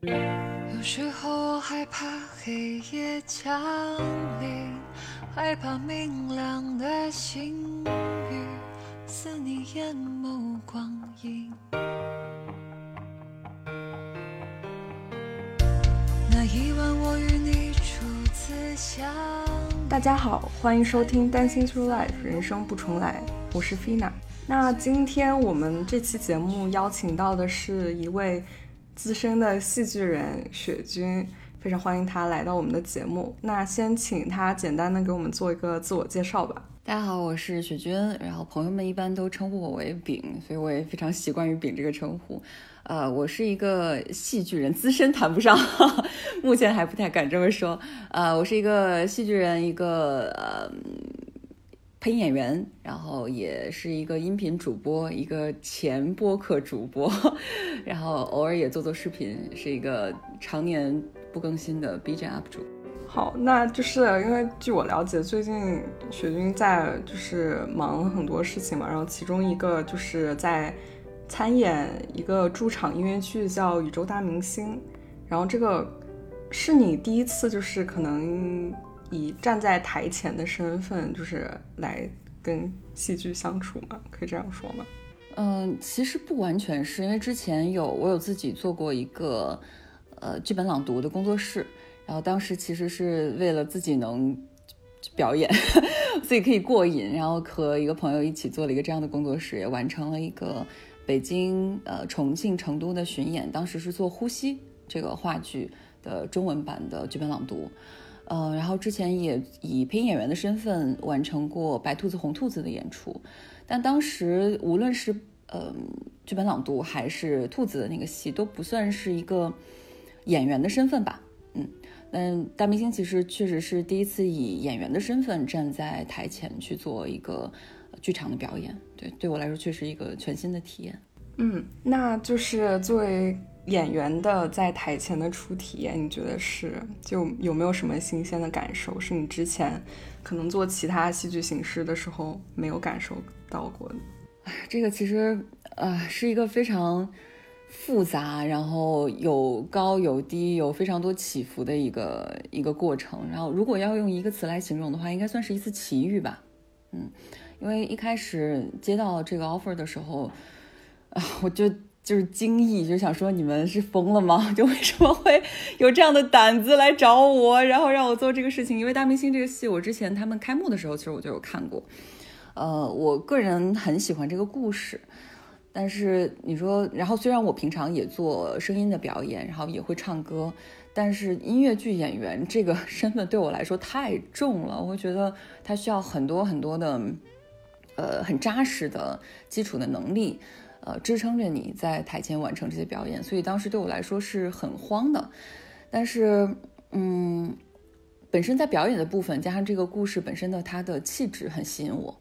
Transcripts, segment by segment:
有时候我害怕黑夜降临，害怕明亮的星雨似你眼眸光影。那一晚我与你初次相大家好，欢迎收听《Dancing Through Life》人生不重来，我是 Fina。那今天我们这期节目邀请到的是一位资深的戏剧人雪君，非常欢迎他来到我们的节目。那先请他简单的给我们做一个自我介绍吧。大家好，我是雪君，然后朋友们一般都称呼我为饼，所以我也非常习惯于饼这个称呼。呃，我是一个戏剧人，资深谈不上，目前还不太敢这么说。呃，我是一个戏剧人，一个呃配音演员，然后也是一个音频主播，一个前播客主播，然后偶尔也做做视频，是一个常年不更新的 B 站 UP 主。好，那就是因为据我了解，最近雪君在就是忙很多事情嘛，然后其中一个就是在参演一个驻场音乐剧叫《宇宙大明星》，然后这个是你第一次就是可能以站在台前的身份就是来跟戏剧相处吗？可以这样说吗？嗯，其实不完全是因为之前有我有自己做过一个呃剧本朗读的工作室。然后当时其实是为了自己能表演，自己可以过瘾，然后和一个朋友一起做了一个这样的工作室，也完成了一个北京、呃重庆、成都的巡演。当时是做《呼吸》这个话剧的中文版的剧本朗读，呃，然后之前也以配音演员的身份完成过《白兔子红兔子》的演出，但当时无论是呃剧本朗读还是兔子的那个戏，都不算是一个演员的身份吧，嗯。嗯，大明星其实确实是第一次以演员的身份站在台前去做一个剧场的表演，对，对我来说确实一个全新的体验。嗯，那就是作为演员的在台前的初体验，你觉得是就有没有什么新鲜的感受，是你之前可能做其他戏剧形式的时候没有感受到过的？这个其实呃是一个非常。复杂，然后有高有低，有非常多起伏的一个一个过程。然后，如果要用一个词来形容的话，应该算是一次奇遇吧。嗯，因为一开始接到这个 offer 的时候，啊，我就就是惊异，就想说你们是疯了吗？就为什么会有这样的胆子来找我，然后让我做这个事情？因为大明星这个戏，我之前他们开幕的时候，其实我就有看过。呃，我个人很喜欢这个故事。但是你说，然后虽然我平常也做声音的表演，然后也会唱歌，但是音乐剧演员这个身份对我来说太重了，我会觉得它需要很多很多的，呃，很扎实的基础的能力，呃，支撑着你在台前完成这些表演，所以当时对我来说是很慌的。但是，嗯，本身在表演的部分，加上这个故事本身的它的气质很吸引我。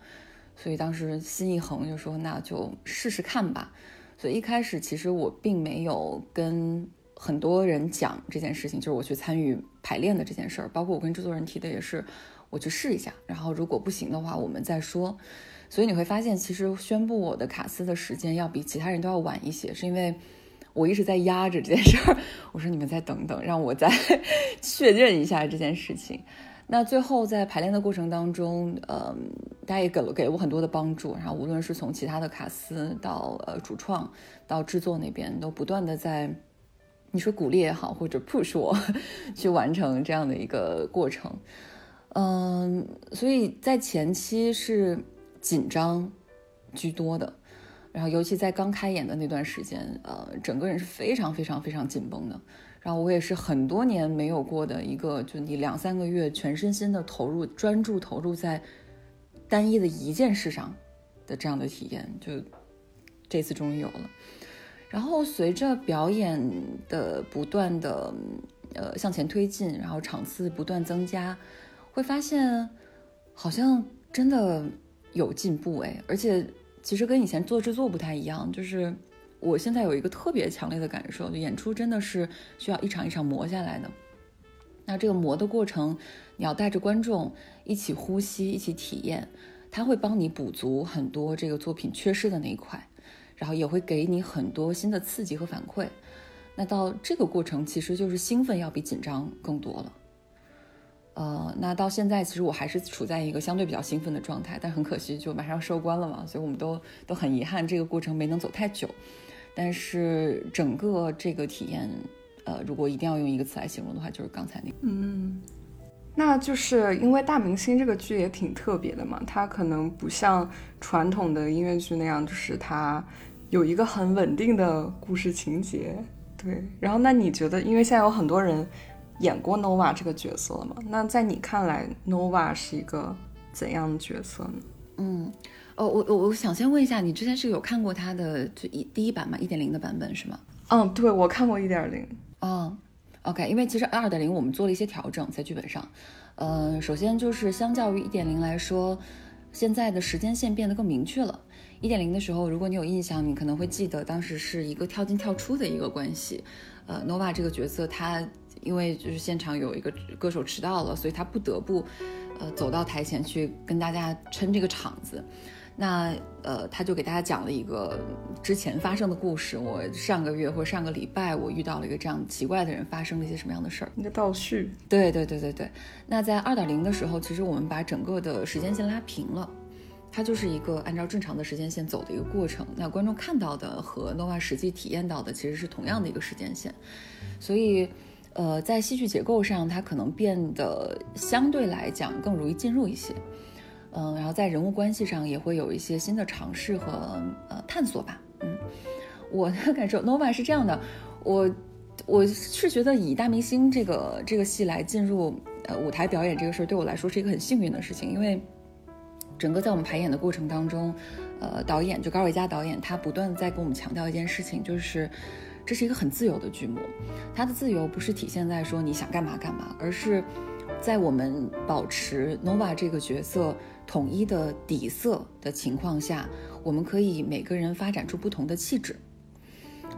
所以当时心一横，就说那就试试看吧。所以一开始其实我并没有跟很多人讲这件事情，就是我去参与排练的这件事儿。包括我跟制作人提的也是，我去试一下，然后如果不行的话，我们再说。所以你会发现，其实宣布我的卡司的时间要比其他人都要晚一些，是因为我一直在压着这件事儿。我说你们再等等，让我再 确认一下这件事情。那最后在排练的过程当中，嗯，大家也给了给了我很多的帮助，然后无论是从其他的卡司到呃主创到制作那边，都不断的在你说鼓励也好，或者 push 我 去完成这样的一个过程，嗯，所以在前期是紧张居多的，然后尤其在刚开演的那段时间，呃，整个人是非常非常非常紧绷的。然后我也是很多年没有过的一个，就你两三个月全身心的投入、专注投入在单一的一件事上的这样的体验，就这次终于有了。然后随着表演的不断的呃向前推进，然后场次不断增加，会发现好像真的有进步哎，而且其实跟以前做制作不太一样，就是。我现在有一个特别强烈的感受，就演出真的是需要一场一场磨下来的。那这个磨的过程，你要带着观众一起呼吸，一起体验，它会帮你补足很多这个作品缺失的那一块，然后也会给你很多新的刺激和反馈。那到这个过程其实就是兴奋要比紧张更多了。呃，那到现在其实我还是处在一个相对比较兴奋的状态，但很可惜就马上要收官了嘛，所以我们都都很遗憾这个过程没能走太久。但是整个这个体验，呃，如果一定要用一个词来形容的话，就是刚才那个。嗯，那就是因为大明星这个剧也挺特别的嘛，它可能不像传统的音乐剧那样，就是它有一个很稳定的故事情节。对，然后那你觉得，因为现在有很多人。演过 Nova 这个角色了吗？那在你看来，Nova 是一个怎样的角色呢？嗯，哦，我我我想先问一下，你之前是有看过他的就一第一版嘛，一点零的版本是吗？嗯，对，我看过一点零。哦，OK，因为其实二点零我们做了一些调整在剧本上。呃，首先就是相较于一点零来说，现在的时间线变得更明确了。一点零的时候，如果你有印象，你可能会记得当时是一个跳进跳出的一个关系。呃，Nova 这个角色他。因为就是现场有一个歌手迟到了，所以他不得不，呃，走到台前去跟大家撑这个场子。那呃，他就给大家讲了一个之前发生的故事。我上个月或者上个礼拜，我遇到了一个这样奇怪的人，发生了一些什么样的事儿？一个倒叙。对对对对对。那在二点零的时候，其实我们把整个的时间线拉平了，它就是一个按照正常的时间线走的一个过程。那观众看到的和 Nova 实际体验到的其实是同样的一个时间线，所以。呃，在戏剧结构上，它可能变得相对来讲更容易进入一些，嗯，然后在人物关系上也会有一些新的尝试和呃探索吧，嗯，我的感受，Nova 是这样的，我我是觉得以大明星这个这个戏来进入呃舞台表演这个事儿，对我来说是一个很幸运的事情，因为整个在我们排演的过程当中，呃，导演就高伟佳导演他不断在跟我们强调一件事情，就是。这是一个很自由的剧目，它的自由不是体现在说你想干嘛干嘛，而是在我们保持 Nova 这个角色统一的底色的情况下，我们可以每个人发展出不同的气质。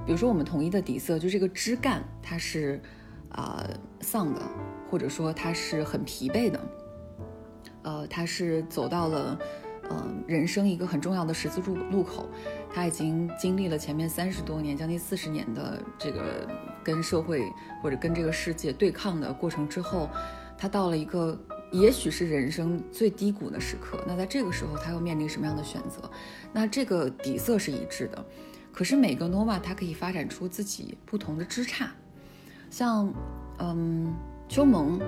比如说，我们统一的底色就这个枝干，它是啊丧的，或者说它是很疲惫的，呃，它是走到了。嗯，人生一个很重要的十字路路口，他已经经历了前面三十多年、将近四十年的这个跟社会或者跟这个世界对抗的过程之后，他到了一个也许是人生最低谷的时刻。那在这个时候，他又面临什么样的选择？那这个底色是一致的，可是每个 Nova 它可以发展出自己不同的枝杈，像嗯秋萌，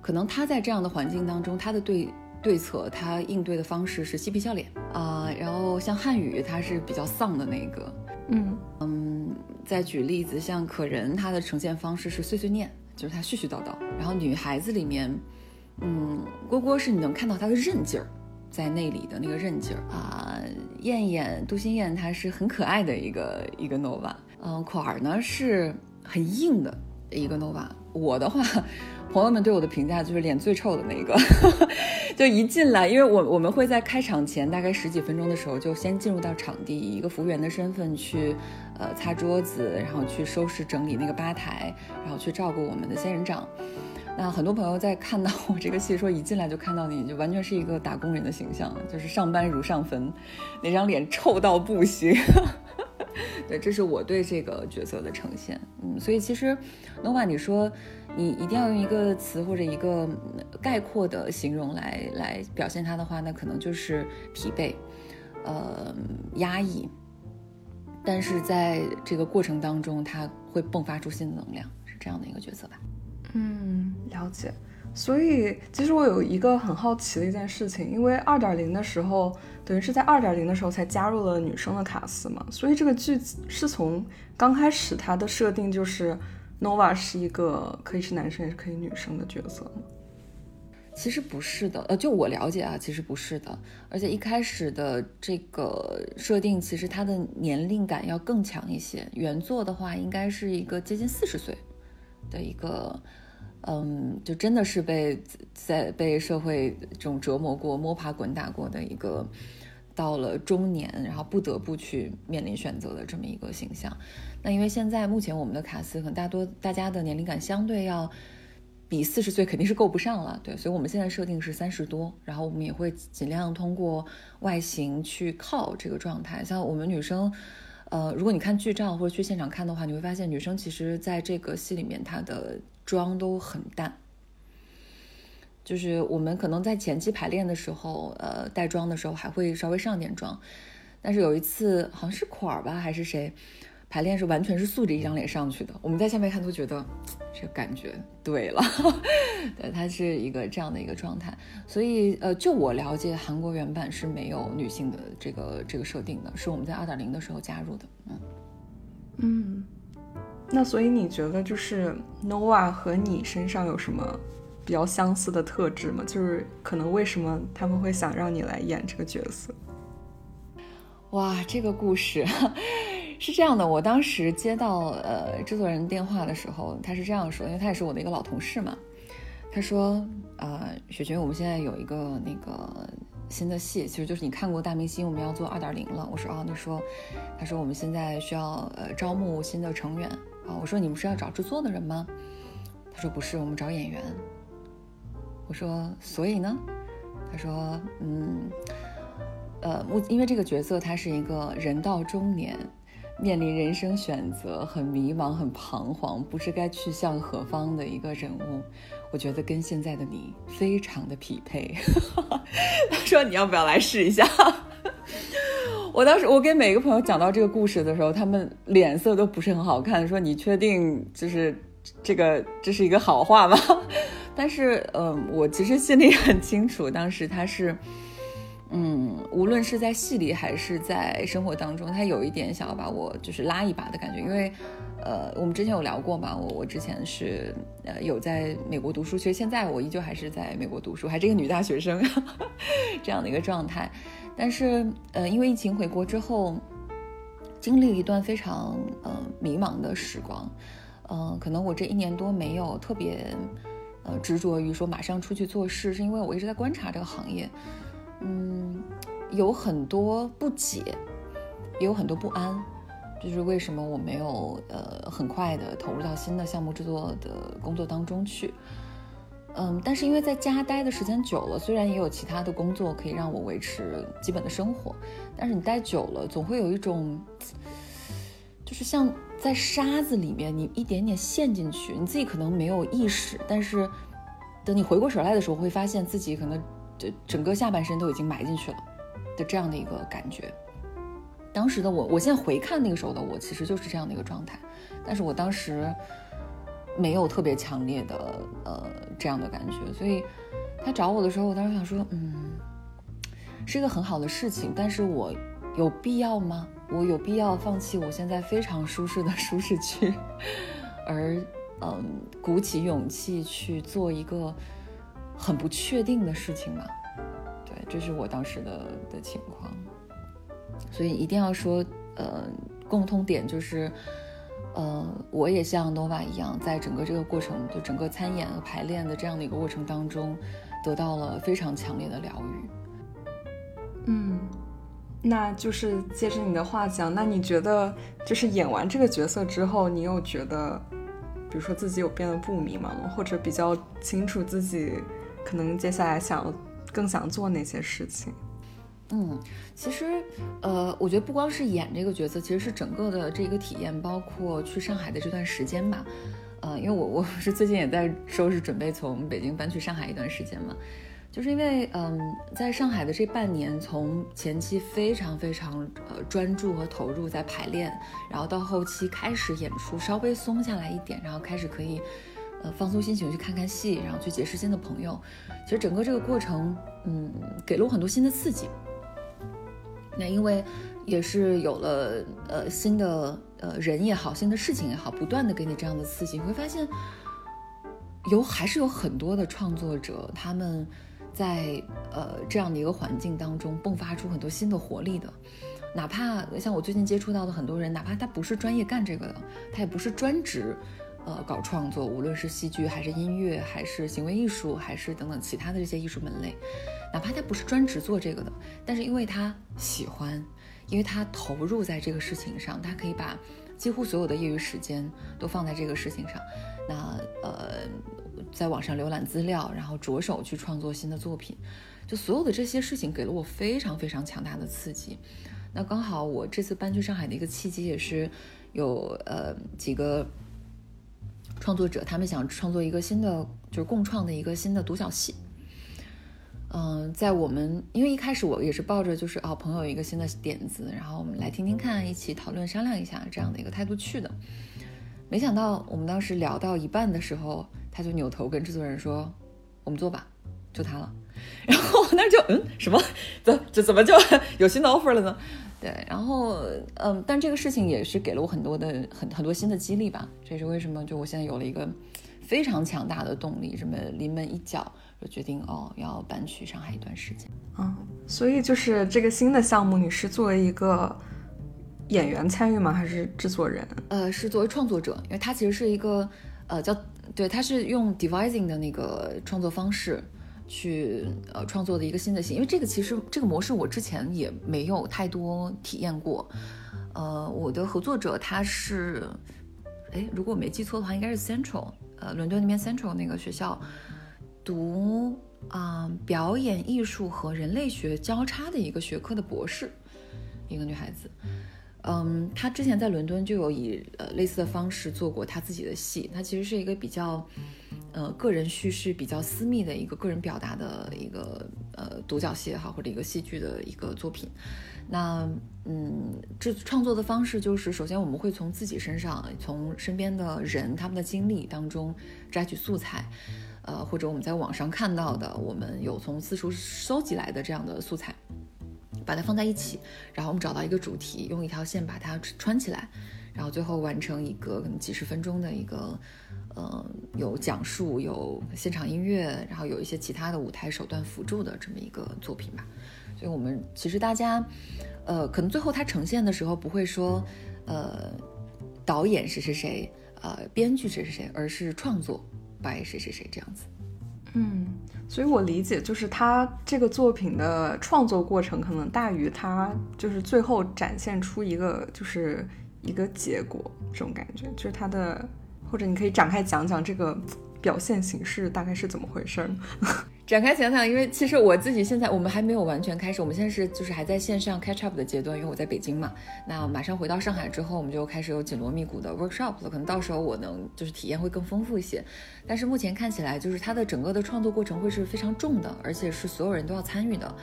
可能他在这样的环境当中，他的对。对策，他应对的方式是嬉皮笑脸啊，然后像汉语，他是比较丧的那个，嗯嗯。再举例子，像可人，他的呈现方式是碎碎念，就是他絮絮叨叨。然后女孩子里面，嗯，蝈蝈是你能看到她的韧劲儿，在那里的那个韧劲儿啊。燕燕，杜心燕，她是很可爱的一个一个 nova，嗯，款儿呢是很硬的一个 nova。我的话。朋友们对我的评价就是脸最臭的那个，就一进来，因为我我们会在开场前大概十几分钟的时候就先进入到场地，以一个服务员的身份去，呃，擦桌子，然后去收拾整理那个吧台，然后去照顾我们的仙人掌。那很多朋友在看到我这个戏，说一进来就看到你就完全是一个打工人的形象，就是上班如上坟，那张脸臭到不行。对，这是我对这个角色的呈现。嗯，所以其实，nova，你说。你一定要用一个词或者一个概括的形容来来表现它的话，那可能就是疲惫，呃，压抑。但是在这个过程当中，它会迸发出新的能量，是这样的一个角色吧？嗯，了解。所以其实我有一个很好奇的一件事情，因为二点零的时候，等于是在二点零的时候才加入了女生的卡司嘛，所以这个剧是从刚开始它的设定就是。Nova 是一个可以是男生也是可以女生的角色吗？其实不是的，呃，就我了解啊，其实不是的。而且一开始的这个设定，其实它的年龄感要更强一些。原作的话，应该是一个接近四十岁的一个，嗯，就真的是被在被社会这种折磨过、摸爬滚打过的一个。到了中年，然后不得不去面临选择的这么一个形象。那因为现在目前我们的卡斯可能大多大家的年龄感相对要比四十岁肯定是够不上了，对，所以我们现在设定是三十多，然后我们也会尽量通过外形去靠这个状态。像我们女生，呃，如果你看剧照或者去现场看的话，你会发现女生其实在这个戏里面她的妆都很淡。就是我们可能在前期排练的时候，呃，带妆的时候还会稍微上点妆，但是有一次好像是款儿吧还是谁，排练是完全是素着一张脸上去的，我们在下面看都觉得这感觉对了，对，它是一个这样的一个状态，所以呃，就我了解，韩国原版是没有女性的这个这个设定的，是我们在二点零的时候加入的，嗯。嗯，那所以你觉得就是 Nova 和你身上有什么？比较相似的特质嘛，就是可能为什么他们会想让你来演这个角色？哇，这个故事 是这样的，我当时接到呃制作人电话的时候，他是这样说，因为他也是我的一个老同事嘛，他说，呃，雪雪，我们现在有一个那个新的戏，其实就是你看过《大明星》，我们要做二点零了。我说，哦，你说，他说我们现在需要呃招募新的成员啊。我说，你们是要找制作的人吗？他说不是，我们找演员。我说，所以呢？他说，嗯，呃，目因为这个角色他是一个人到中年，面临人生选择，很迷茫、很彷徨，不知该去向何方的一个人物。我觉得跟现在的你非常的匹配。他说，你要不要来试一下？我当时我给每个朋友讲到这个故事的时候，他们脸色都不是很好看，说你确定就是这个这是一个好话吗？但是，嗯，我其实心里很清楚，当时他是，嗯，无论是在戏里还是在生活当中，他有一点想要把我就是拉一把的感觉。因为，呃，我们之前有聊过嘛，我我之前是呃有在美国读书，其实现在我依旧还是在美国读书，还是一个女大学生 这样的一个状态。但是，呃，因为疫情回国之后，经历了一段非常呃迷茫的时光，嗯，可能我这一年多没有特别。呃，执着于说马上出去做事，是因为我一直在观察这个行业，嗯，有很多不解，也有很多不安，就是为什么我没有呃很快的投入到新的项目制作的工作当中去，嗯，但是因为在家待的时间久了，虽然也有其他的工作可以让我维持基本的生活，但是你待久了，总会有一种，就是像。在沙子里面，你一点点陷进去，你自己可能没有意识，但是等你回过神来的时候，会发现自己可能这整个下半身都已经埋进去了的这样的一个感觉。当时的我，我现在回看那个时候的我，其实就是这样的一个状态，但是我当时没有特别强烈的呃这样的感觉，所以他找我的时候，我当时想说，嗯，是一个很好的事情，但是我有必要吗？我有必要放弃我现在非常舒适的舒适区，而嗯，鼓起勇气去做一个很不确定的事情吗？对，这是我当时的的情况。所以一定要说，呃，共通点就是，呃，我也像 Nova 一样，在整个这个过程，就整个参演和排练的这样的一个过程当中，得到了非常强烈的疗愈。嗯。那就是接着你的话讲，那你觉得就是演完这个角色之后，你有觉得，比如说自己有变得不迷茫吗？或者比较清楚自己可能接下来想更想做哪些事情？嗯，其实呃，我觉得不光是演这个角色，其实是整个的这个体验，包括去上海的这段时间吧。呃，因为我我 是最近也在收拾准备从北京搬去上海一段时间嘛。就是因为，嗯，在上海的这半年，从前期非常非常呃专注和投入在排练，然后到后期开始演出，稍微松下来一点，然后开始可以，呃，放松心情去看看戏，然后去结识新的朋友。其实整个这个过程，嗯，给了我很多新的刺激。那因为也是有了呃新的呃人也好，新的事情也好，不断的给你这样的刺激，你会发现，有还是有很多的创作者他们。在呃这样的一个环境当中，迸发出很多新的活力的，哪怕像我最近接触到的很多人，哪怕他不是专业干这个的，他也不是专职，呃搞创作，无论是戏剧还是音乐，还是行为艺术，还是等等其他的这些艺术门类，哪怕他不是专职做这个的，但是因为他喜欢，因为他投入在这个事情上，他可以把几乎所有的业余时间都放在这个事情上，那呃。在网上浏览资料，然后着手去创作新的作品，就所有的这些事情给了我非常非常强大的刺激。那刚好我这次搬去上海的一个契机也是有呃几个创作者，他们想创作一个新的，就是共创的一个新的独角戏。嗯，在我们因为一开始我也是抱着就是哦朋友一个新的点子，然后我们来听听看，一起讨论商量一下这样的一个态度去的。没想到我们当时聊到一半的时候，他就扭头跟制作人说：“我们做吧，就他了。”然后我那就嗯什么怎这怎么就 有新的 offer 了呢？对，然后嗯，但这个事情也是给了我很多的很很多新的激励吧。这也是为什么就我现在有了一个非常强大的动力，这么临门一脚就决定哦要搬去上海一段时间。嗯，所以就是这个新的项目，你是作为一个演员参与吗？还是制作人？呃，是作为创作者，因为他其实是一个呃叫对，它是用 devising 的那个创作方式。去呃创作的一个新的戏，因为这个其实这个模式我之前也没有太多体验过。呃，我的合作者他是，哎，如果我没记错的话，应该是 Central，呃，伦敦那边 Central 那个学校读啊表演艺术和人类学交叉的一个学科的博士，一个女孩子。嗯，他之前在伦敦就有以呃类似的方式做过他自己的戏，他其实是一个比较。呃，个人叙事比较私密的一个个人表达的一个呃独角戏也好，或者一个戏剧的一个作品。那嗯，这创作的方式就是，首先我们会从自己身上，从身边的人他们的经历当中摘取素材，呃，或者我们在网上看到的，我们有从四处收集来的这样的素材，把它放在一起，然后我们找到一个主题，用一条线把它穿起来，然后最后完成一个可能几十分钟的一个。嗯，有讲述，有现场音乐，然后有一些其他的舞台手段辅助的这么一个作品吧。所以，我们其实大家，呃，可能最后它呈现的时候不会说，呃，导演谁谁谁，呃，编剧谁谁谁，而是创作 by 谁谁谁这样子。嗯，所以我理解就是他这个作品的创作过程可能大于他就是最后展现出一个就是一个结果这种感觉，就是他的。或者你可以展开讲讲这个表现形式大概是怎么回事儿展开想想，因为其实我自己现在我们还没有完全开始，我们现在是就是还在线上 catch up 的阶段，因为我在北京嘛。那马上回到上海之后，我们就开始有紧锣密鼓的 workshop 了，可能到时候我能就是体验会更丰富一些。但是目前看起来，就是它的整个的创作过程会是非常重的，而且是所有人都要参与的。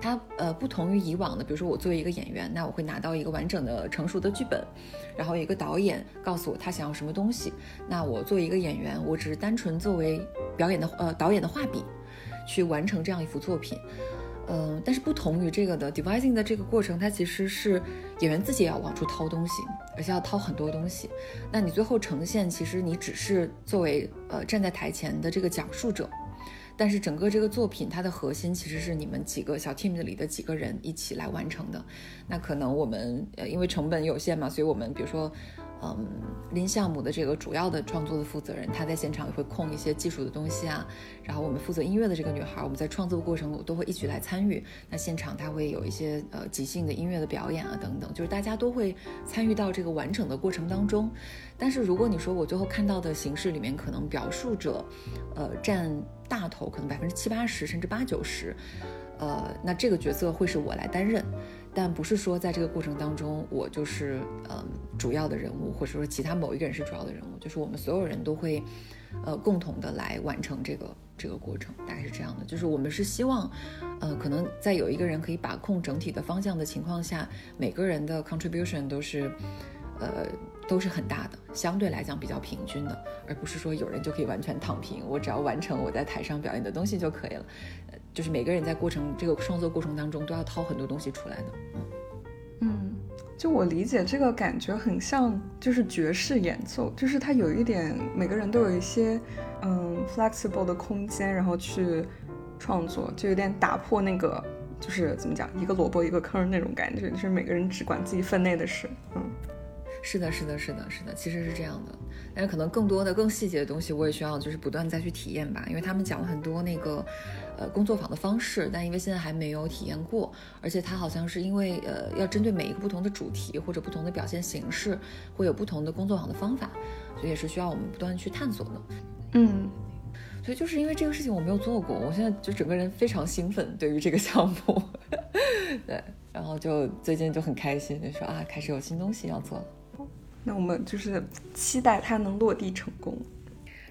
它呃不同于以往的，比如说我作为一个演员，那我会拿到一个完整的成熟的剧本，然后一个导演告诉我他想要什么东西，那我作为一个演员，我只是单纯作为表演的呃导演的画笔。去完成这样一幅作品，嗯，但是不同于这个的 devising 的这个过程，它其实是演员自己要往出掏东西，而且要掏很多东西。那你最后呈现，其实你只是作为呃站在台前的这个讲述者，但是整个这个作品它的核心其实是你们几个小 team 里的几个人一起来完成的。那可能我们呃因为成本有限嘛，所以我们比如说。嗯，拎项目的这个主要的创作的负责人，他在现场也会控一些技术的东西啊。然后我们负责音乐的这个女孩，我们在创作过程都会一起来参与。那现场他会有一些呃即兴的音乐的表演啊等等，就是大家都会参与到这个完整的过程当中。但是如果你说我最后看到的形式里面，可能表述者，呃占大头，可能百分之七八十甚至八九十，呃，那这个角色会是我来担任。但不是说在这个过程当中，我就是嗯主要的人物，或者说其他某一个人是主要的人物，就是我们所有人都会，呃共同的来完成这个这个过程，大概是这样的。就是我们是希望，呃可能在有一个人可以把控整体的方向的情况下，每个人的 contribution 都是，呃都是很大的，相对来讲比较平均的，而不是说有人就可以完全躺平，我只要完成我在台上表演的东西就可以了。就是每个人在过程这个创作过程当中都要掏很多东西出来的，嗯嗯，就我理解这个感觉很像就是爵士演奏，就是它有一点每个人都有一些嗯 flexible 的空间，然后去创作，就有点打破那个就是怎么讲一个萝卜一个坑那种感觉，就是每个人只管自己分内的事，嗯。是的，是的，是的，是的，其实是这样的，但是可能更多的、更细节的东西，我也需要就是不断再去体验吧。因为他们讲了很多那个，呃，工作坊的方式，但因为现在还没有体验过，而且它好像是因为呃，要针对每一个不同的主题或者不同的表现形式，会有不同的工作坊的方法，所以也是需要我们不断去探索的。嗯，所以就是因为这个事情我没有做过，我现在就整个人非常兴奋，对于这个项目，对。然后就最近就很开心，就说啊，开始有新东西要做了。那我们就是期待它能落地成功。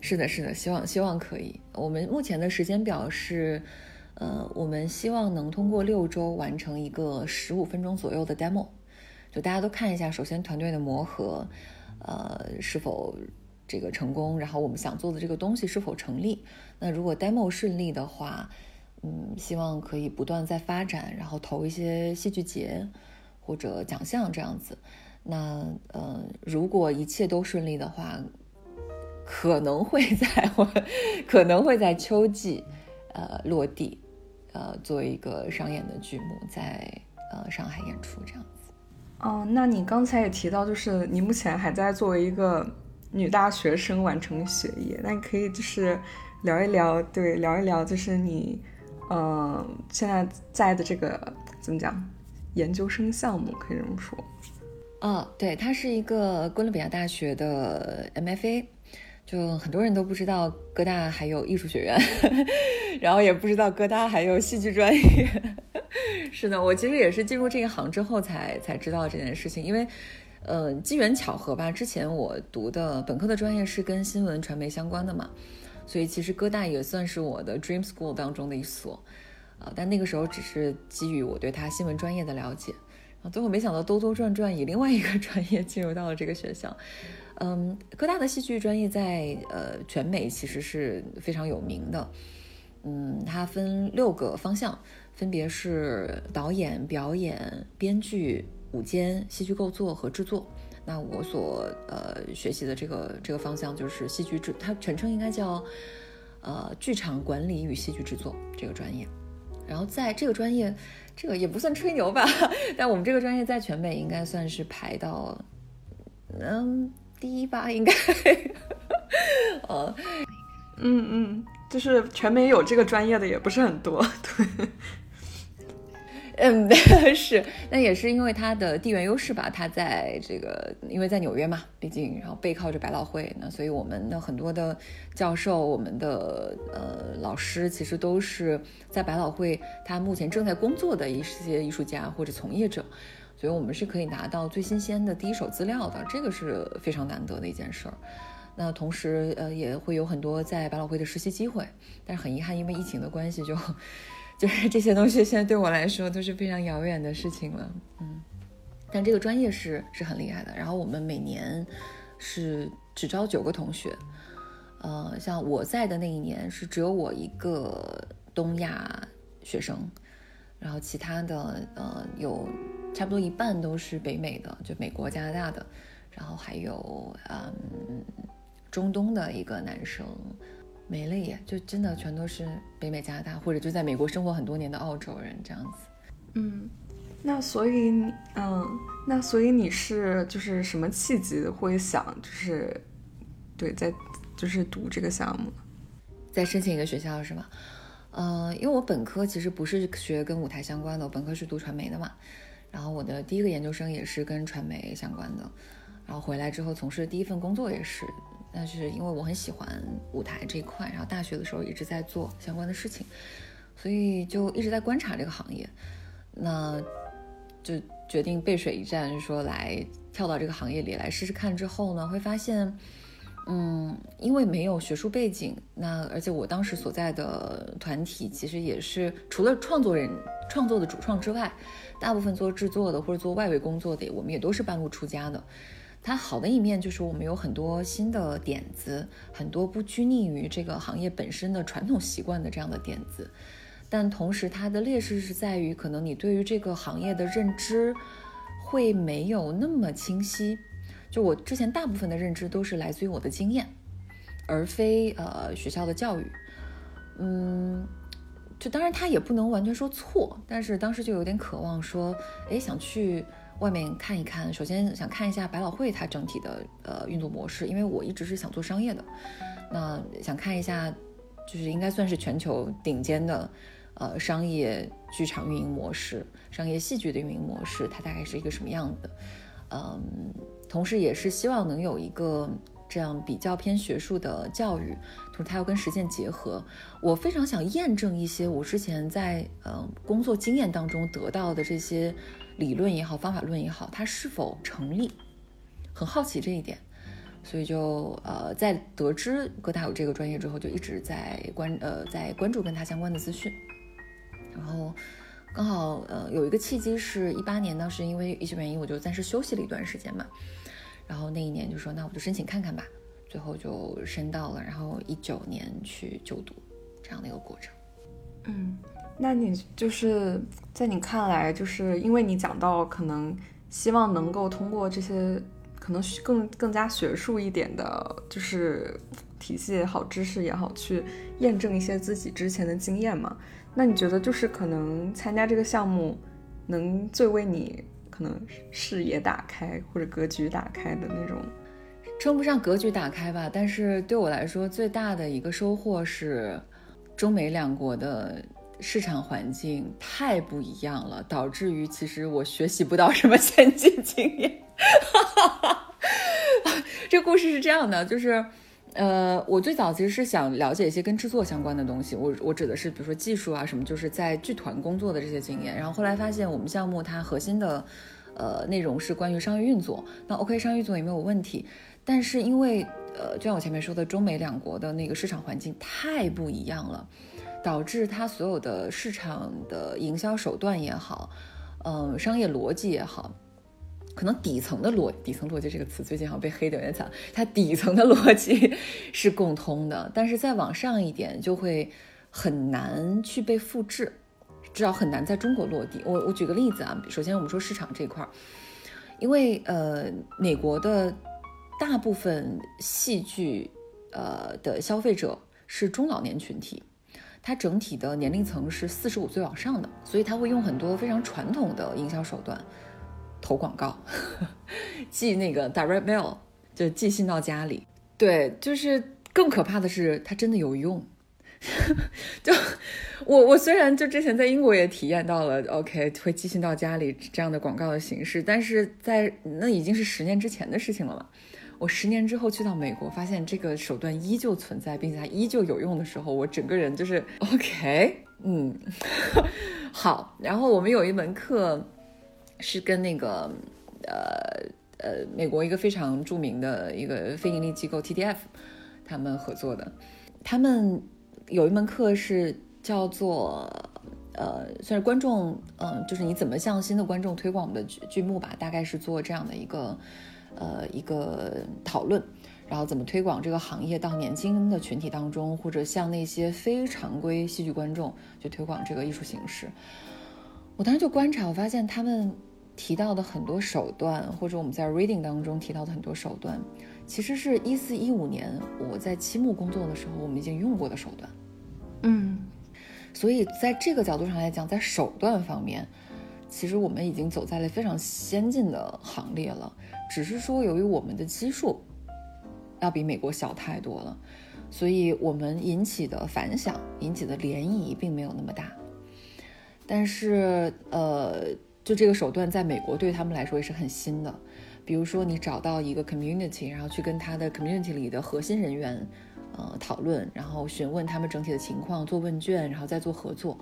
是的，是的，希望希望可以。我们目前的时间表是，呃，我们希望能通过六周完成一个十五分钟左右的 demo，就大家都看一下，首先团队的磨合，呃，是否这个成功，然后我们想做的这个东西是否成立。那如果 demo 顺利的话，嗯，希望可以不断在发展，然后投一些戏剧节或者奖项这样子。那呃，如果一切都顺利的话。可能会在我可能会在秋季，呃落地，呃作为一个商演的剧目在呃上海演出这样子。哦，那你刚才也提到，就是你目前还在作为一个女大学生完成学业，那你可以就是聊一聊，对，聊一聊，就是你呃现在在的这个怎么讲研究生项目，可以这么说。哦，对，它是一个哥伦比亚大学的 MFA。就很多人都不知道哥大还有艺术学院，然后也不知道哥大还有戏剧专业。是的，我其实也是进入这一行之后才才知道这件事情，因为，呃，机缘巧合吧。之前我读的本科的专业是跟新闻传媒相关的嘛，所以其实哥大也算是我的 dream school 当中的一所，呃，但那个时候只是基于我对他新闻专业的了解，啊，最后没想到兜兜转转以另外一个 专业进入到了这个学校。哥大的戏剧专业在呃全美其实是非常有名的。嗯，它分六个方向，分别是导演、表演、编剧、舞间、戏剧构作和制作。那我所呃学习的这个这个方向就是戏剧制，它全称应该叫呃剧场管理与戏剧制作这个专业。然后在这个专业，这个也不算吹牛吧，但我们这个专业在全美应该算是排到嗯。第一吧，应该，哦，嗯嗯，就是全美有这个专业的也不是很多，对，嗯，是，那也是因为它的地缘优势吧，它在这个，因为在纽约嘛，毕竟，然后背靠着百老汇，那所以我们的很多的教授，我们的呃老师，其实都是在百老汇，他目前正在工作的一些艺术家或者从业者。所以，我们是可以拿到最新鲜的第一手资料的，这个是非常难得的一件事儿。那同时，呃，也会有很多在百老汇的实习机会，但是很遗憾，因为疫情的关系，就 就是这些东西现在对我来说都是非常遥远的事情了。嗯，但这个专业是是很厉害的。然后我们每年是只招九个同学，呃，像我在的那一年是只有我一个东亚学生。然后其他的，呃，有差不多一半都是北美的，就美国、加拿大的，然后还有嗯，中东的一个男生，没了耶，就真的全都是北美、加拿大，或者就在美国生活很多年的澳洲人这样子。嗯，那所以你，嗯，那所以你是就是什么契机会想就是，对，在就是读这个项目，在申请一个学校是吗？呃，因为我本科其实不是学跟舞台相关的，我本科是读传媒的嘛。然后我的第一个研究生也是跟传媒相关的，然后回来之后从事的第一份工作也是。但是因为我很喜欢舞台这一块，然后大学的时候一直在做相关的事情，所以就一直在观察这个行业。那就决定背水一战，说来跳到这个行业里来试试看。之后呢，会发现。嗯，因为没有学术背景，那而且我当时所在的团体其实也是除了创作人创作的主创之外，大部分做制作的或者做外围工作的，我们也都是半路出家的。它好的一面就是我们有很多新的点子，很多不拘泥于这个行业本身的传统习惯的这样的点子，但同时它的劣势是在于，可能你对于这个行业的认知会没有那么清晰。就我之前大部分的认知都是来自于我的经验，而非呃学校的教育。嗯，就当然他也不能完全说错，但是当时就有点渴望说，哎，想去外面看一看。首先想看一下百老汇它整体的呃运作模式，因为我一直是想做商业的，那想看一下，就是应该算是全球顶尖的呃商业剧场运营模式、商业戏剧的运营模式，它大概是一个什么样的？嗯。同时，也是希望能有一个这样比较偏学术的教育，它要跟实践结合。我非常想验证一些我之前在呃工作经验当中得到的这些理论也好、方法论也好，它是否成立，很好奇这一点。所以就呃在得知哥大有这个专业之后，就一直在关呃在关注跟他相关的资讯，然后。刚好呃有一个契机，是一八年呢，是因为一些原因，我就暂时休息了一段时间嘛。然后那一年就说，那我就申请看看吧。最后就申到了，然后一九年去就读，这样的一个过程。嗯，那你就是在你看来，就是因为你讲到可能希望能够通过这些可能更更加学术一点的，就是体系也好，知识也好，去验证一些自己之前的经验嘛。那你觉得就是可能参加这个项目，能最为你可能视野打开或者格局打开的那种，称不上格局打开吧，但是对我来说最大的一个收获是，中美两国的市场环境太不一样了，导致于其实我学习不到什么先进经验。这故事是这样的，就是。呃，我最早其实是想了解一些跟制作相关的东西，我我指的是比如说技术啊什么，就是在剧团工作的这些经验。然后后来发现我们项目它核心的，呃，内容是关于商业运作，那 OK 商业运作也没有问题。但是因为呃，就像我前面说的，中美两国的那个市场环境太不一样了，导致它所有的市场的营销手段也好，嗯，商业逻辑也好。可能底层的逻底层逻辑这个词最近好像被黑的有点惨。它底层的逻辑 是共通的，但是再往上一点就会很难去被复制，至少很难在中国落地。我我举个例子啊，首先我们说市场这块儿，因为呃美国的大部分戏剧呃的消费者是中老年群体，它整体的年龄层是四十五岁往上的，所以他会用很多非常传统的营销手段。投广告，寄那个 direct mail，就寄信到家里。对，就是更可怕的是，它真的有用。就我我虽然就之前在英国也体验到了，OK 会寄信到家里这样的广告的形式，但是在那已经是十年之前的事情了嘛。我十年之后去到美国，发现这个手段依旧存在，并且它依旧有用的时候，我整个人就是 OK，嗯，好。然后我们有一门课。是跟那个呃呃美国一个非常著名的一个非盈利机构 TTF 他们合作的，他们有一门课是叫做呃算是观众嗯就是你怎么向新的观众推广我们的剧剧目吧，大概是做这样的一个呃一个讨论，然后怎么推广这个行业到年轻的群体当中，或者向那些非常规戏剧观众去推广这个艺术形式。我当时就观察，我发现他们。提到的很多手段，或者我们在 reading 当中提到的很多手段，其实是一四一五年我在期末工作的时候，我们已经用过的手段。嗯，所以在这个角度上来讲，在手段方面，其实我们已经走在了非常先进的行列了。只是说，由于我们的基数要比美国小太多了，所以我们引起的反响、引起的涟漪并没有那么大。但是，呃。就这个手段，在美国对他们来说也是很新的。比如说，你找到一个 community，然后去跟他的 community 里的核心人员，呃，讨论，然后询问他们整体的情况，做问卷，然后再做合作，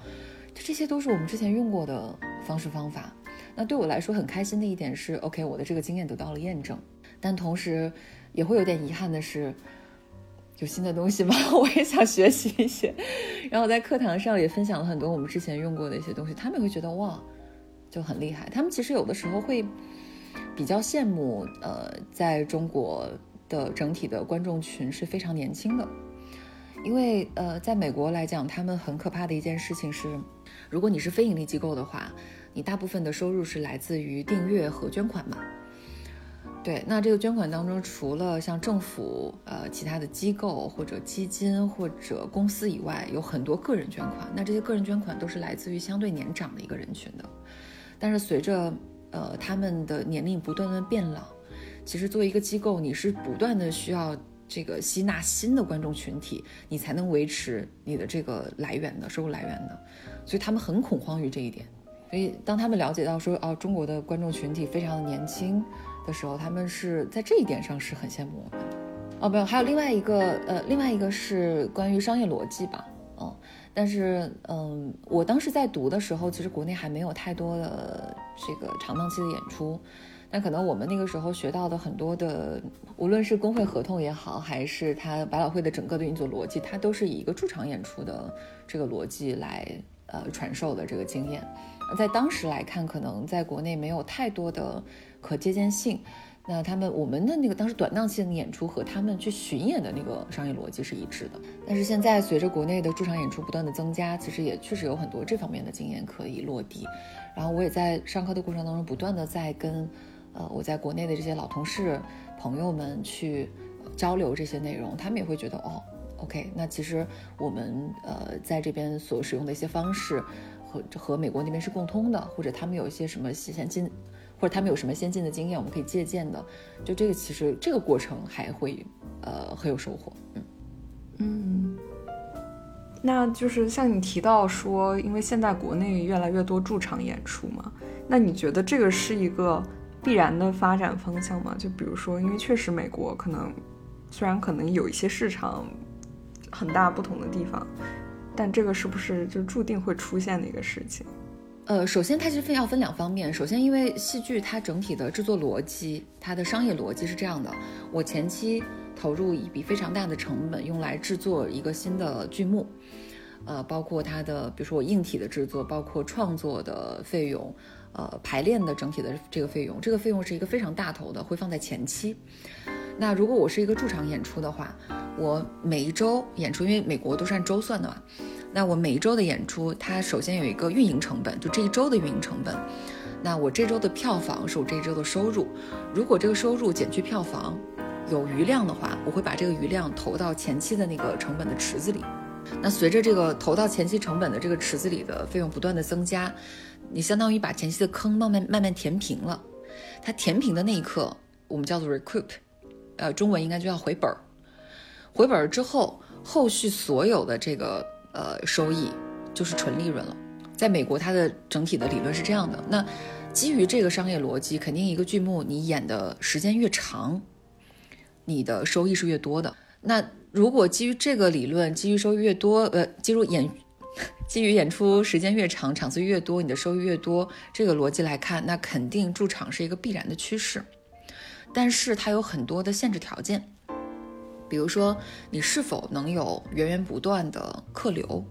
就这些都是我们之前用过的方式方法。那对我来说很开心的一点是，OK，我的这个经验得到了验证。但同时也会有点遗憾的是，有新的东西吗？我也想学习一些。然后在课堂上也分享了很多我们之前用过的一些东西，他们会觉得哇。就很厉害，他们其实有的时候会比较羡慕，呃，在中国的整体的观众群是非常年轻的，因为呃，在美国来讲，他们很可怕的一件事情是，如果你是非盈利机构的话，你大部分的收入是来自于订阅和捐款嘛。对，那这个捐款当中，除了像政府、呃其他的机构或者基金或者公司以外，有很多个人捐款，那这些个人捐款都是来自于相对年长的一个人群的。但是随着呃他们的年龄不断的变老，其实作为一个机构，你是不断的需要这个吸纳新的观众群体，你才能维持你的这个来源的收入来源的，所以他们很恐慌于这一点。所以当他们了解到说哦中国的观众群体非常的年轻的时候，他们是在这一点上是很羡慕我们。哦，没有，还有另外一个，呃，另外一个是关于商业逻辑吧，嗯，但是，嗯，我当时在读的时候，其实国内还没有太多的这个长档期的演出，但可能我们那个时候学到的很多的，无论是工会合同也好，还是它百老汇的整个的运作逻辑，它都是以一个驻场演出的这个逻辑来，呃，传授的这个经验，在当时来看，可能在国内没有太多的可借鉴性。那他们我们的那个当时短档期的演出和他们去巡演的那个商业逻辑是一致的，但是现在随着国内的驻场演出不断的增加，其实也确实有很多这方面的经验可以落地。然后我也在上课的过程当中不断的在跟，呃，我在国内的这些老同事朋友们去交流这些内容，他们也会觉得哦，OK，那其实我们呃在这边所使用的一些方式和和美国那边是共通的，或者他们有一些什么先进。或者他们有什么先进的经验，我们可以借鉴的，就这个其实这个过程还会，呃，很有收获。嗯嗯，那就是像你提到说，因为现在国内越来越多驻场演出嘛，那你觉得这个是一个必然的发展方向吗？就比如说，因为确实美国可能虽然可能有一些市场很大不同的地方，但这个是不是就注定会出现的一个事情？呃，首先它其实分要分两方面。首先，因为戏剧它整体的制作逻辑，它的商业逻辑是这样的：我前期投入一笔非常大的成本，用来制作一个新的剧目，呃，包括它的，比如说我硬体的制作，包括创作的费用，呃，排练的整体的这个费用，这个费用是一个非常大头的，会放在前期。那如果我是一个驻场演出的话，我每一周演出，因为美国都是按周算的嘛。那我每一周的演出，它首先有一个运营成本，就这一周的运营成本。那我这周的票房是我这一周的收入。如果这个收入减去票房有余量的话，我会把这个余量投到前期的那个成本的池子里。那随着这个投到前期成本的这个池子里的费用不断的增加，你相当于把前期的坑慢慢慢慢填平了。它填平的那一刻，我们叫做 recoup，呃，中文应该就要回本儿。回本儿之后，后续所有的这个。呃，收益就是纯利润了。在美国，它的整体的理论是这样的。那基于这个商业逻辑，肯定一个剧目你演的时间越长，你的收益是越多的。那如果基于这个理论，基于收益越多，呃，基于演，基于演出时间越长，场次越多，你的收益越多，这个逻辑来看，那肯定驻场是一个必然的趋势。但是它有很多的限制条件。比如说，你是否能有源源不断的客流？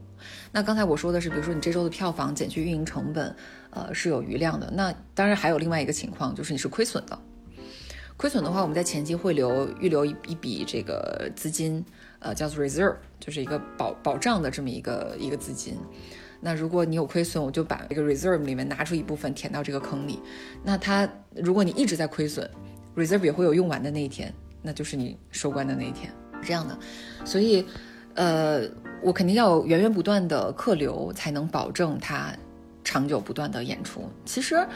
那刚才我说的是，比如说你这周的票房减去运营成本，呃，是有余量的。那当然还有另外一个情况，就是你是亏损的。亏损的话，我们在前期会留预留一一笔这个资金，呃，叫做 reserve，就是一个保保障的这么一个一个资金。那如果你有亏损，我就把这个 reserve 里面拿出一部分填到这个坑里。那它如果你一直在亏损，reserve 也会有用完的那一天。那就是你收官的那一天，是这样的，所以，呃，我肯定要源源不断的客流，才能保证它长久不断的演出。其实，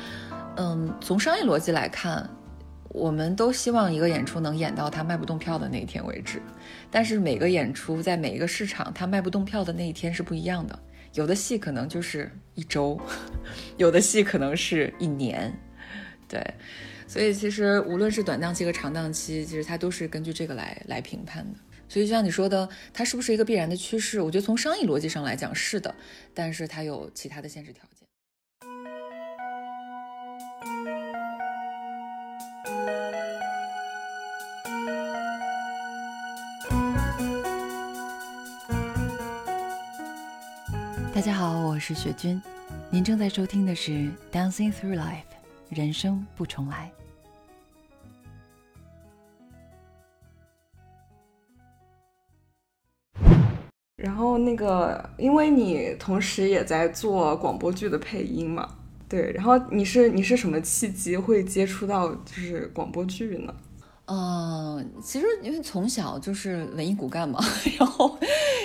嗯，从商业逻辑来看，我们都希望一个演出能演到它卖不动票的那一天为止。但是每个演出在每一个市场，它卖不动票的那一天是不一样的。有的戏可能就是一周，有的戏可能是一年，对。所以其实无论是短档期和长档期，其实它都是根据这个来来评判的。所以就像你说的，它是不是一个必然的趋势？我觉得从商业逻辑上来讲是的，但是它有其他的限制条件。大家好，我是雪君，您正在收听的是《Dancing Through Life》，人生不重来。然后那个，因为你同时也在做广播剧的配音嘛，对。然后你是你是什么契机会接触到就是广播剧呢？嗯，其实因为从小就是文艺骨干嘛，然后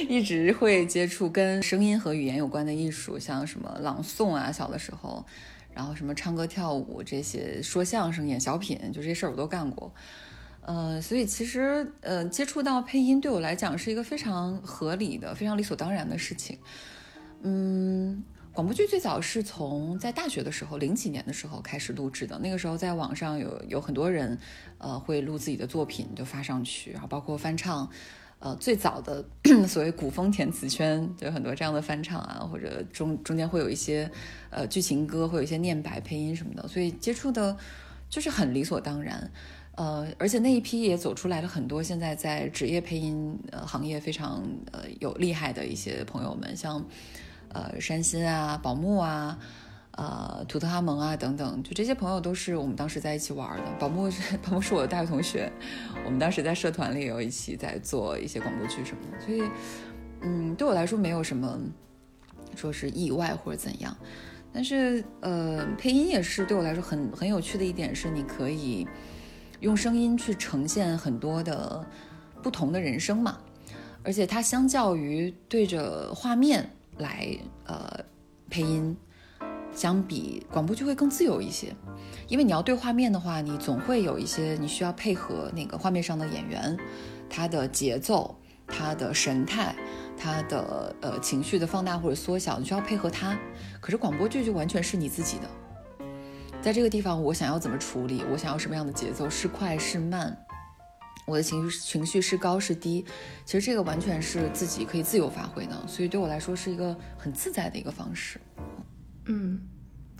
一直会接触跟声音和语言有关的艺术，像什么朗诵啊，小的时候，然后什么唱歌跳舞这些，说相声、演小品，就这些事儿我都干过。呃，所以其实呃，接触到配音对我来讲是一个非常合理的、非常理所当然的事情。嗯，广播剧最早是从在大学的时候，零几年的时候开始录制的。那个时候在网上有有很多人，呃，会录自己的作品就发上去，然后包括翻唱，呃，最早的 所谓古风填词圈，就很多这样的翻唱啊，或者中中间会有一些呃剧情歌，会有一些念白配音什么的，所以接触的就是很理所当然。呃，而且那一批也走出来了很多现在在职业配音呃行业非常呃有厉害的一些朋友们，像。呃，山新啊，宝木啊，呃，图特哈蒙啊，等等，就这些朋友都是我们当时在一起玩的。宝木是 宝木是我的大学同学，我们当时在社团里有一起在做一些广播剧什么的，所以，嗯，对我来说没有什么说是意外或者怎样。但是，呃，配音也是对我来说很很有趣的一点是，你可以用声音去呈现很多的不同的人生嘛，而且它相较于对着画面。来，呃，配音，相比广播剧会更自由一些，因为你要对画面的话，你总会有一些你需要配合那个画面上的演员，他的节奏、他的神态、他的呃情绪的放大或者缩小，你需要配合他。可是广播剧就完全是你自己的，在这个地方，我想要怎么处理，我想要什么样的节奏，是快是慢。我的情绪情绪是高是低，其实这个完全是自己可以自由发挥的，所以对我来说是一个很自在的一个方式。嗯，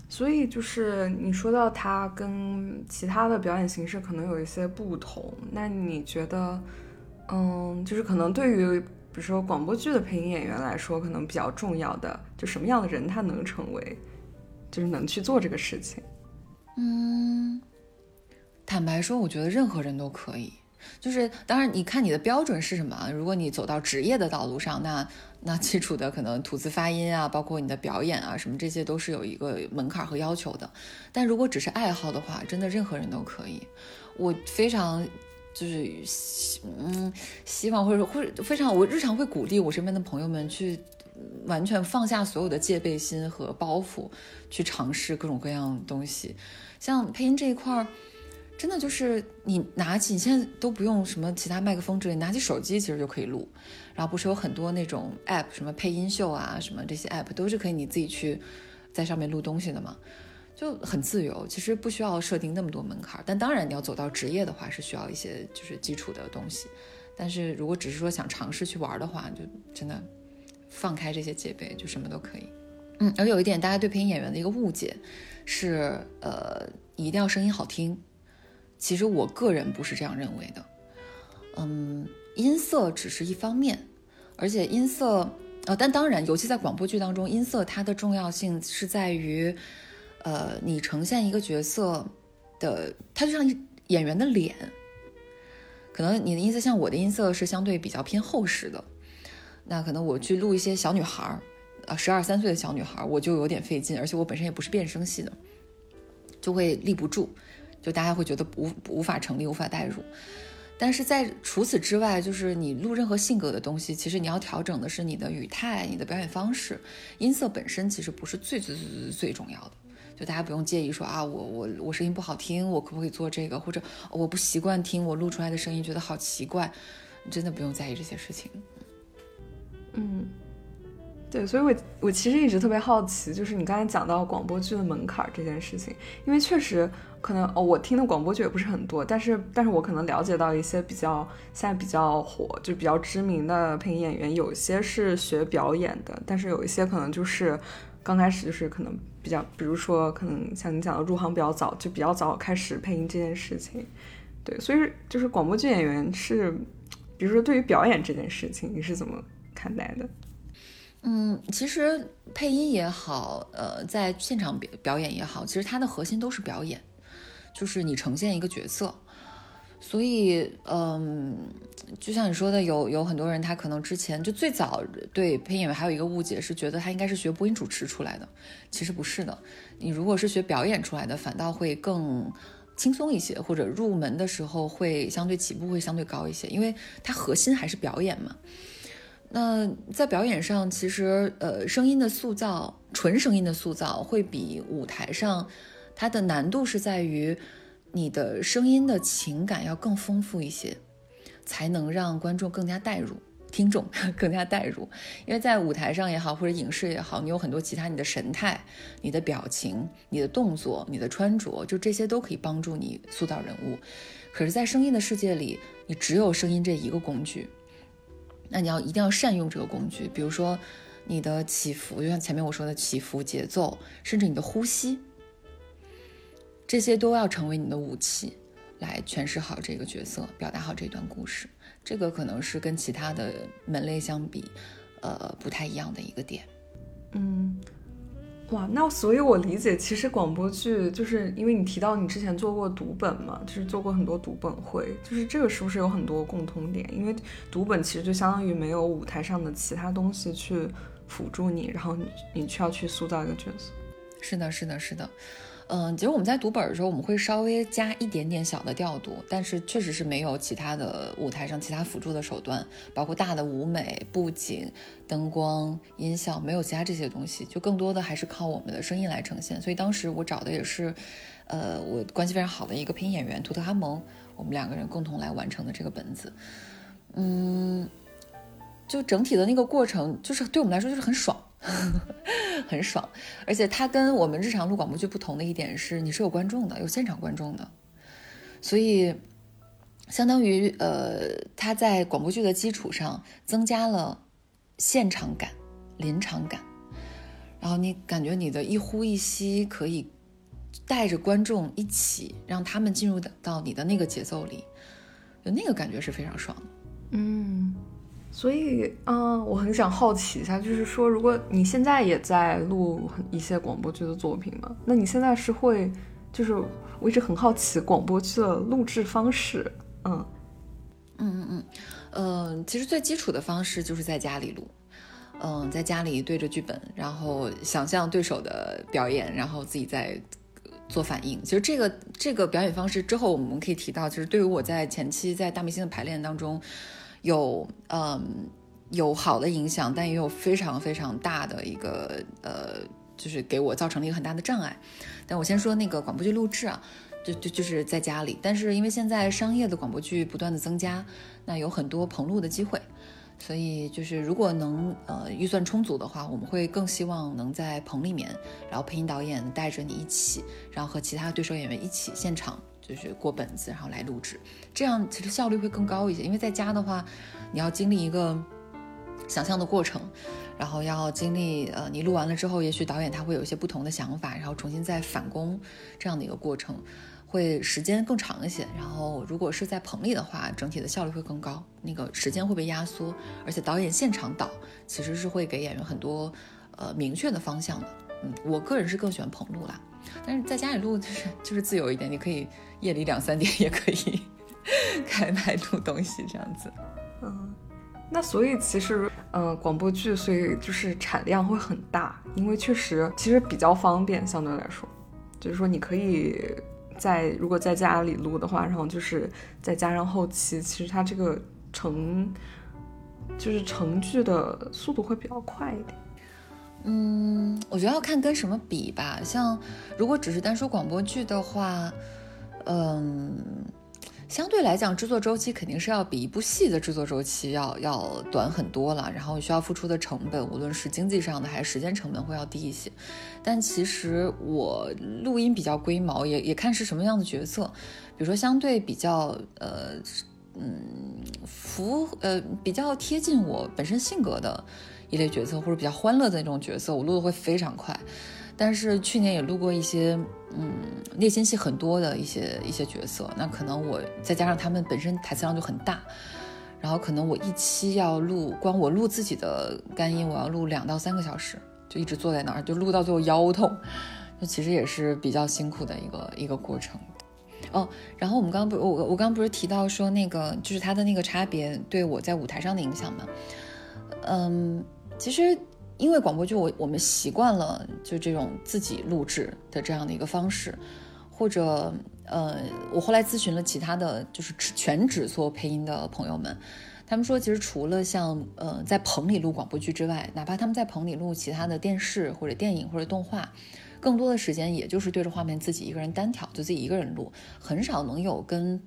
所以就是你说到它跟其他的表演形式可能有一些不同，那你觉得，嗯，就是可能对于比如说广播剧的配音演员来说，可能比较重要的，就什么样的人他能成为，就是能去做这个事情？嗯，坦白说，我觉得任何人都可以。就是，当然，你看你的标准是什么？如果你走到职业的道路上，那那基础的可能吐字发音啊，包括你的表演啊，什么这些都是有一个门槛和要求的。但如果只是爱好的话，真的任何人都可以。我非常就是嗯，希望或者或者非常，我日常会鼓励我身边的朋友们去完全放下所有的戒备心和包袱，去尝试各种各样东西。像配音这一块儿。真的就是你拿起，你现在都不用什么其他麦克风之类，拿起手机其实就可以录。然后不是有很多那种 app，什么配音秀啊，什么这些 app 都是可以你自己去在上面录东西的嘛，就很自由。其实不需要设定那么多门槛，但当然你要走到职业的话，是需要一些就是基础的东西。但是如果只是说想尝试去玩的话，就真的放开这些戒备，就什么都可以。嗯，而有一点大家对配音演员的一个误解是，呃，一定要声音好听。其实我个人不是这样认为的，嗯，音色只是一方面，而且音色，呃，但当然，尤其在广播剧当中，音色它的重要性是在于，呃，你呈现一个角色的，它就像演员的脸，可能你的音色像我的音色是相对比较偏厚实的，那可能我去录一些小女孩儿，啊，十二三岁的小女孩，我就有点费劲，而且我本身也不是变声系的，就会立不住。就大家会觉得无无法成立，无法代入，但是在除此之外，就是你录任何性格的东西，其实你要调整的是你的语态、你的表演方式，音色本身其实不是最最最最最重要的。就大家不用介意说啊，我我我声音不好听，我可不可以做这个？或者我不习惯听我录出来的声音，觉得好奇怪，真的不用在意这些事情。嗯。对，所以，我我其实一直特别好奇，就是你刚才讲到广播剧的门槛这件事情，因为确实可能哦，我听的广播剧也不是很多，但是，但是我可能了解到一些比较现在比较火，就比较知名的配音演员，有些是学表演的，但是有一些可能就是刚开始就是可能比较，比如说可能像你讲的入行比较早，就比较早开始配音这件事情。对，所以就是广播剧演员是，比如说对于表演这件事情，你是怎么看待的？嗯，其实配音也好，呃，在现场表表演也好，其实它的核心都是表演，就是你呈现一个角色。所以，嗯，就像你说的，有有很多人他可能之前就最早对配音演员还有一个误解，是觉得他应该是学播音主持出来的，其实不是的。你如果是学表演出来的，反倒会更轻松一些，或者入门的时候会相对起步会相对高一些，因为它核心还是表演嘛。那在表演上，其实呃，声音的塑造，纯声音的塑造会比舞台上，它的难度是在于你的声音的情感要更丰富一些，才能让观众更加代入，听众 更加代入，因为在舞台上也好，或者影视也好，你有很多其他你的神态、你的表情、你的动作、你的穿着，就这些都可以帮助你塑造人物。可是，在声音的世界里，你只有声音这一个工具，那你要一定要善用这个工具。比如说，你的起伏，就像前面我说的起伏、节奏，甚至你的呼吸，这些都要成为你的武器，来诠释好这个角色，表达好这段故事。这个可能是跟其他的门类相比，呃，不太一样的一个点。嗯，哇，那所以我理解，其实广播剧就是因为你提到你之前做过读本嘛，就是做过很多读本会，就是这个是不是有很多共通点？因为读本其实就相当于没有舞台上的其他东西去辅助你，然后你你需要去塑造一个角色。是的，是的，是的。嗯，其实我们在读本的时候，我们会稍微加一点点小的调度，但是确实是没有其他的舞台上其他辅助的手段，包括大的舞美、布景、灯光、音效，没有其他这些东西，就更多的还是靠我们的声音来呈现。所以当时我找的也是，呃，我关系非常好的一个配音演员图特哈蒙，我们两个人共同来完成的这个本子。嗯，就整体的那个过程，就是对我们来说就是很爽。很爽，而且它跟我们日常录广播剧不同的一点是，你是有观众的，有现场观众的，所以相当于呃，它在广播剧的基础上增加了现场感、临场感，然后你感觉你的一呼一吸可以带着观众一起，让他们进入到你的那个节奏里，就那个感觉是非常爽的。嗯。所以，嗯，我很想好奇一下，就是说，如果你现在也在录一些广播剧的作品嘛，那你现在是会，就是我一直很好奇广播剧的录制方式，嗯，嗯嗯嗯，呃，其实最基础的方式就是在家里录，嗯，在家里对着剧本，然后想象对手的表演，然后自己在做反应。其实这个这个表演方式之后我们可以提到，其实对于我在前期在大明星的排练当中。有嗯有好的影响，但也有非常非常大的一个呃，就是给我造成了一个很大的障碍。但我先说那个广播剧录制啊，就就就是在家里，但是因为现在商业的广播剧不断的增加，那有很多棚录的机会，所以就是如果能呃预算充足的话，我们会更希望能在棚里面，然后配音导演带着你一起，然后和其他对手演员一起现场。就是过本子，然后来录制，这样其实效率会更高一些。因为在家的话，你要经历一个想象的过程，然后要经历呃，你录完了之后，也许导演他会有一些不同的想法，然后重新再返工这样的一个过程，会时间更长一些。然后如果是在棚里的话，整体的效率会更高，那个时间会被压缩，而且导演现场导其实是会给演员很多呃明确的方向的。嗯，我个人是更喜欢棚录啦，但是在家里录就是就是自由一点，你可以。夜里两三点也可以 开麦录东西，这样子。嗯，那所以其实，嗯，广播剧所以就是产量会很大，因为确实其实比较方便，相对来说，就是说你可以在如果在家里录的话，然后就是再加上后期，其实它这个成就是成剧的速度会比较快一点。嗯，我觉得要看跟什么比吧。像如果只是单说广播剧的话。嗯，相对来讲，制作周期肯定是要比一部戏的制作周期要要短很多了，然后需要付出的成本，无论是经济上的还是时间成本，会要低一些。但其实我录音比较龟毛，也也看是什么样的角色，比如说相对比较呃嗯符呃比较贴近我本身性格的一类角色，或者比较欢乐的那种角色，我录的会非常快。但是去年也录过一些，嗯，内心戏很多的一些一些角色，那可能我再加上他们本身台词量就很大，然后可能我一期要录，光我录自己的干音，我要录两到三个小时，就一直坐在那儿，就录到最后腰痛，就其实也是比较辛苦的一个一个过程。哦，然后我们刚不，我我刚不是提到说那个就是他的那个差别对我在舞台上的影响吗？嗯，其实。因为广播剧，我我们习惯了就这种自己录制的这样的一个方式，或者呃，我后来咨询了其他的就是全职做配音的朋友们，他们说，其实除了像呃在棚里录广播剧之外，哪怕他们在棚里录其他的电视或者电影或者动画，更多的时间也就是对着画面自己一个人单挑，就自己一个人录，很少能有跟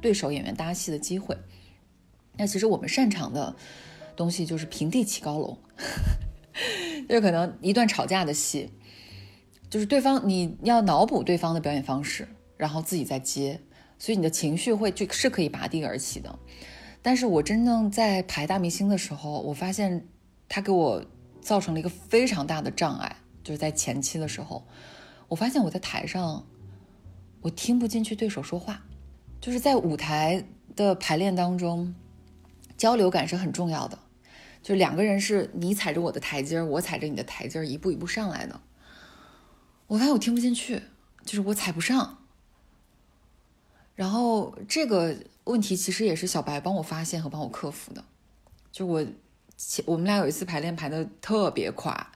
对手演员搭戏的机会。那其实我们擅长的。东西就是平地起高楼，就可能一段吵架的戏，就是对方你要脑补对方的表演方式，然后自己再接，所以你的情绪会就是可以拔地而起的。但是我真正在排大明星的时候，我发现他给我造成了一个非常大的障碍，就是在前期的时候，我发现我在台上，我听不进去对手说话，就是在舞台的排练当中，交流感是很重要的，就两个人是你踩着我的台阶，我踩着你的台阶，一步一步上来的。我发现我听不进去，就是我踩不上。然后这个问题其实也是小白帮我发现和帮我克服的。就我，我们俩有一次排练排的特别快，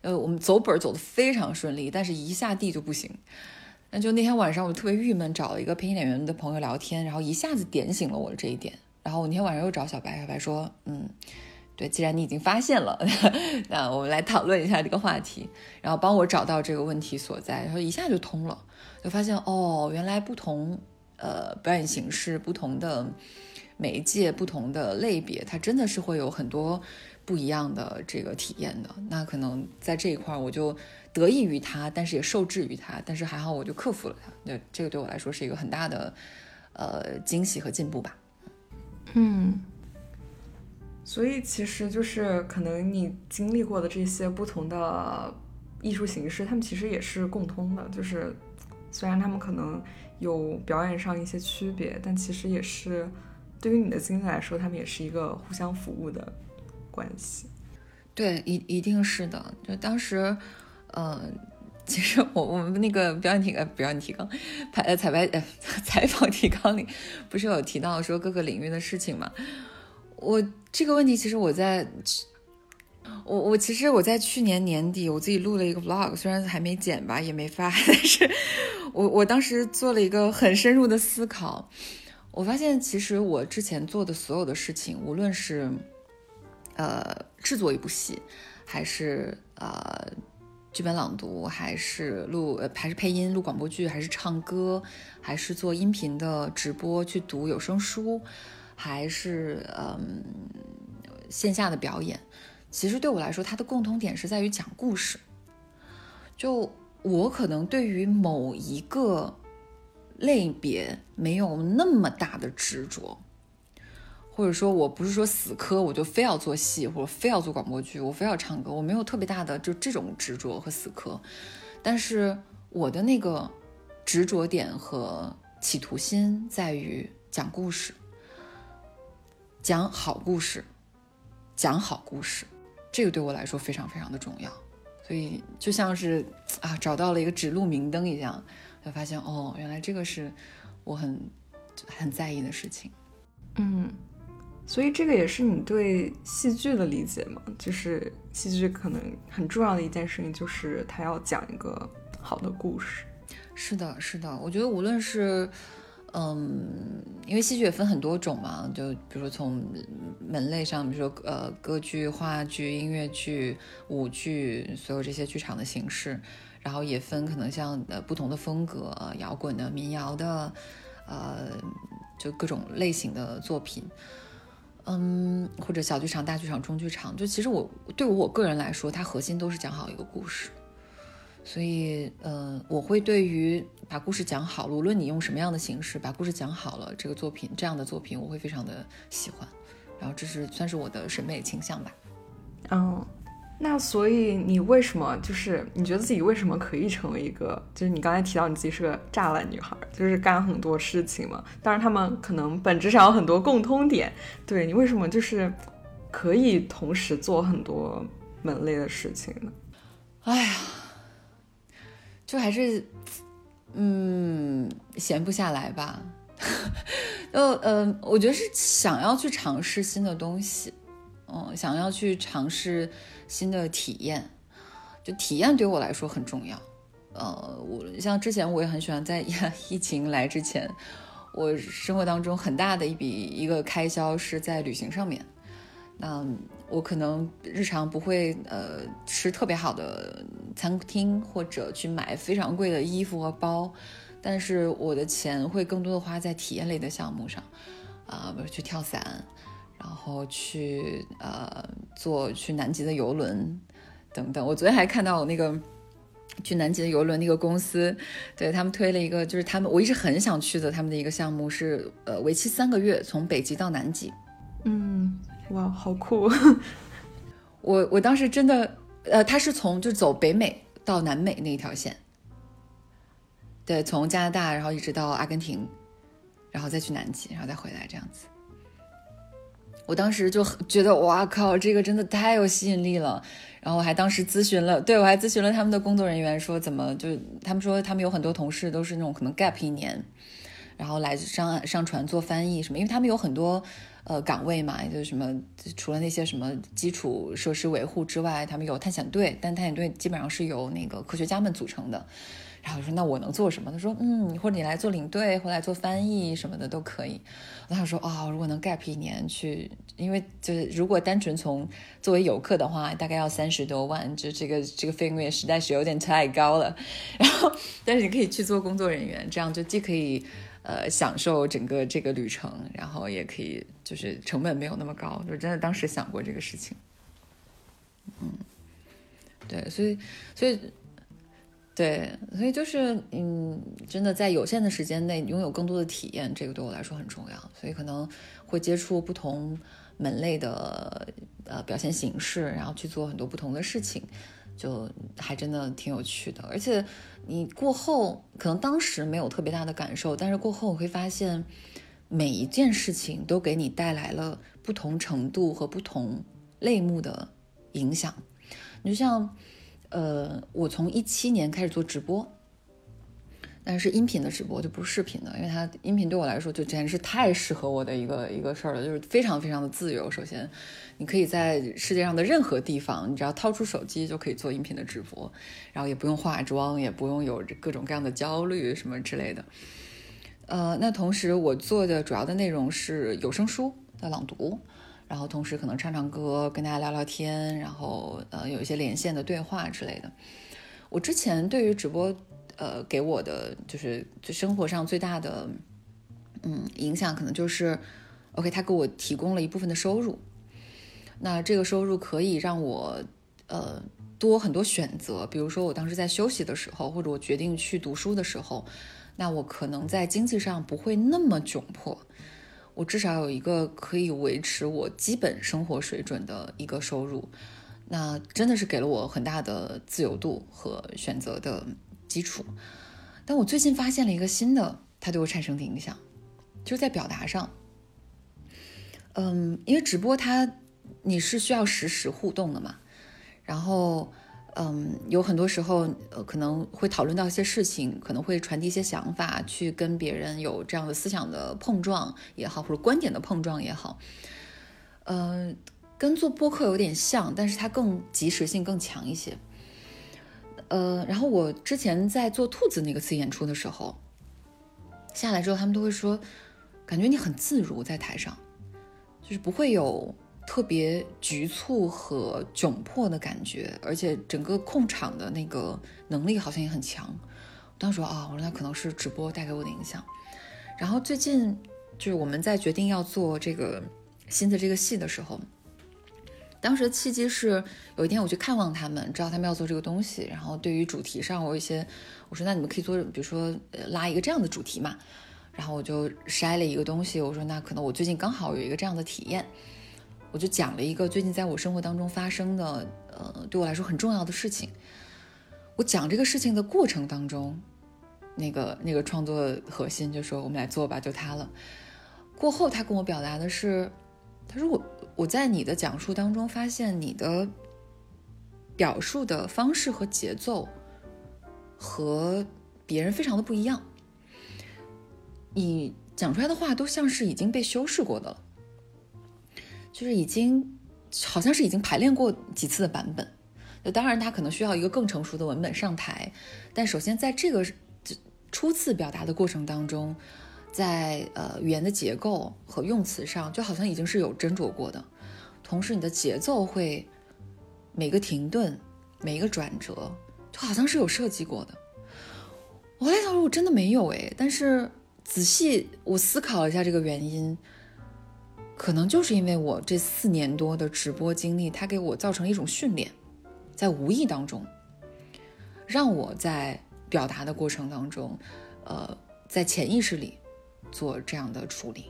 呃，我们走本走的非常顺利，但是一下地就不行。那就那天晚上我特别郁闷，找了一个配音演员的朋友聊天，然后一下子点醒了我这一点。然后我那天晚上又找小白，小白说，嗯，对，既然你已经发现了，那我们来讨论一下这个话题，然后帮我找到这个问题所在，然后一下就通了，就发现哦，原来不同。呃，表演形式不同的媒介、不同的类别，它真的是会有很多不一样的这个体验的。那可能在这一块，我就得益于它，但是也受制于它。但是还好，我就克服了它。那，这个对我来说是一个很大的呃惊喜和进步吧。嗯，所以其实就是可能你经历过的这些不同的艺术形式，他们其实也是共通的。就是虽然他们可能。有表演上一些区别，但其实也是对于你的经历来说，他们也是一个互相服务的关系。对，一一定是的。就当时，呃，其实我我们那个表演提呃表演提纲排呃采排呃采访提纲里，不是有提到说各个领域的事情嘛？我这个问题其实我在。我我其实我在去年年底我自己录了一个 vlog，虽然还没剪吧，也没发，但是我我当时做了一个很深入的思考，我发现其实我之前做的所有的事情，无论是呃制作一部戏，还是呃剧本朗读，还是录还是配音录广播剧，还是唱歌，还是做音频的直播去读有声书，还是嗯线下的表演。其实对我来说，它的共同点是在于讲故事。就我可能对于某一个类别没有那么大的执着，或者说我不是说死磕，我就非要做戏，或者非要做广播剧，我非要唱歌，我没有特别大的就这种执着和死磕。但是我的那个执着点和企图心在于讲故事，讲好故事，讲好故事。这个对我来说非常非常的重要，所以就像是啊找到了一个指路明灯一样，就发现哦，原来这个是我很很在意的事情。嗯，所以这个也是你对戏剧的理解嘛？就是戏剧可能很重要的一件事情，就是它要讲一个好的故事。是的，是的，我觉得无论是。嗯，因为戏剧也分很多种嘛，就比如说从门类上，比如说呃歌剧、话剧、音乐剧、舞剧，所有这些剧场的形式，然后也分可能像呃不同的风格，摇滚的、民谣的，呃，就各种类型的作品，嗯，或者小剧场、大剧场、中剧场，就其实我对我我个人来说，它核心都是讲好一个故事。所以，呃，我会对于把故事讲好了，无论你用什么样的形式把故事讲好了，这个作品这样的作品，我会非常的喜欢。然后，这是算是我的审美倾向吧。嗯，那所以你为什么就是你觉得自己为什么可以成为一个？就是你刚才提到你自己是个栅栏女孩，就是干很多事情嘛。当然，他们可能本质上有很多共通点。对你为什么就是可以同时做很多门类的事情呢？哎呀。就还是，嗯，闲不下来吧。就呃，我觉得是想要去尝试新的东西，嗯，想要去尝试新的体验。就体验对我来说很重要。呃，我像之前我也很喜欢在 疫情来之前，我生活当中很大的一笔一个开销是在旅行上面。那我可能日常不会呃吃特别好的餐厅，或者去买非常贵的衣服和包，但是我的钱会更多的花在体验类的项目上，啊，比如去跳伞，然后去呃坐去南极的游轮等等。我昨天还看到我那个去南极的游轮那个公司，对他们推了一个，就是他们我一直很想去的他们的一个项目是呃为期三个月，从北极到南极。嗯，哇，好酷！我我当时真的，呃，他是从就走北美到南美那一条线，对，从加拿大然后一直到阿根廷，然后再去南极，然后再回来这样子。我当时就觉得，哇靠，这个真的太有吸引力了。然后我还当时咨询了，对我还咨询了他们的工作人员，说怎么就他们说他们有很多同事都是那种可能 gap 一年，然后来上上船做翻译什么，因为他们有很多。呃，岗位嘛，就是什么，除了那些什么基础设施维护之外，他们有探险队，但探险队基本上是由那个科学家们组成的。然后我说，那我能做什么？他说，嗯，或者你来做领队，或来做翻译什么的都可以。我想说，啊，如果能 gap 一年去，因为就是如果单纯从作为游客的话，大概要三十多万，就这个这个费用也实在是有点太高了。然后，但是你可以去做工作人员，这样就既可以。呃，享受整个这个旅程，然后也可以就是成本没有那么高，就真的当时想过这个事情。嗯，对，所以，所以，对，所以就是，嗯，真的在有限的时间内拥有更多的体验，这个对我来说很重要。所以可能会接触不同门类的呃表现形式，然后去做很多不同的事情。就还真的挺有趣的，而且你过后可能当时没有特别大的感受，但是过后我会发现，每一件事情都给你带来了不同程度和不同类目的影响。你就像，呃，我从一七年开始做直播。但是音频的直播就不是视频的，因为它音频对我来说就简直是太适合我的一个一个事儿了，就是非常非常的自由。首先，你可以在世界上的任何地方，你只要掏出手机就可以做音频的直播，然后也不用化妆，也不用有各种各样的焦虑什么之类的。呃，那同时我做的主要的内容是有声书的朗读，然后同时可能唱唱歌，跟大家聊聊天，然后呃有一些连线的对话之类的。我之前对于直播。呃，给我的就是就生活上最大的嗯影响，可能就是，OK，他给我提供了一部分的收入，那这个收入可以让我呃多很多选择，比如说我当时在休息的时候，或者我决定去读书的时候，那我可能在经济上不会那么窘迫，我至少有一个可以维持我基本生活水准的一个收入，那真的是给了我很大的自由度和选择的。基础，但我最近发现了一个新的，它对我产生的影响，就是在表达上。嗯，因为直播它你是需要实时互动的嘛，然后嗯，有很多时候呃可能会讨论到一些事情，可能会传递一些想法，去跟别人有这样的思想的碰撞也好，或者观点的碰撞也好，嗯，跟做播客有点像，但是它更及时性更强一些。呃，然后我之前在做兔子那个次演出的时候，下来之后，他们都会说，感觉你很自如在台上，就是不会有特别局促和窘迫的感觉，而且整个控场的那个能力好像也很强。当时说啊，我说那可能是直播带给我的影响。然后最近就是我们在决定要做这个新的这个戏的时候。当时的契机是有一天我去看望他们，知道他们要做这个东西，然后对于主题上我有一些，我说那你们可以做，比如说拉一个这样的主题嘛，然后我就筛了一个东西，我说那可能我最近刚好有一个这样的体验，我就讲了一个最近在我生活当中发生的，呃，对我来说很重要的事情。我讲这个事情的过程当中，那个那个创作核心就说我们来做吧，就他了。过后他跟我表达的是，他说我。我在你的讲述当中发现你的表述的方式和节奏和别人非常的不一样，你讲出来的话都像是已经被修饰过的了，就是已经好像是已经排练过几次的版本。那当然，他可能需要一个更成熟的文本上台，但首先在这个初次表达的过程当中。在呃语言的结构和用词上，就好像已经是有斟酌过的。同时，你的节奏会每个停顿、每一个转折，就好像是有设计过的。我在想说，我真的没有哎。但是仔细我思考了一下这个原因，可能就是因为我这四年多的直播经历，它给我造成一种训练，在无意当中，让我在表达的过程当中，呃，在潜意识里做这样的处理。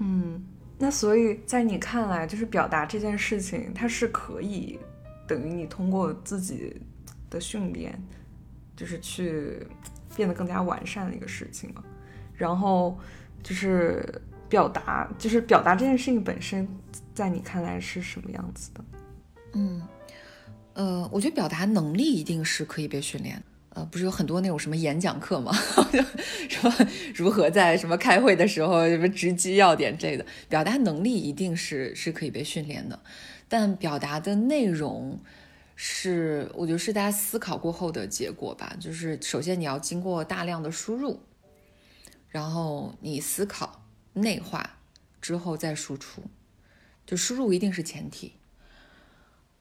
嗯，那所以在你看来，就是表达这件事情，它是可以等于你通过自己的训练，就是去变得更加完善的一个事情嘛。然后就是表达，就是表达这件事情本身，在你看来是什么样子的？嗯，呃，我觉得表达能力一定是可以被训练。呃，不是有很多那种什么演讲课吗？什么如何在什么开会的时候什么直击要点这类的，表达能力一定是是可以被训练的，但表达的内容是我觉得是大家思考过后的结果吧。就是首先你要经过大量的输入，然后你思考内化之后再输出，就输入一定是前提。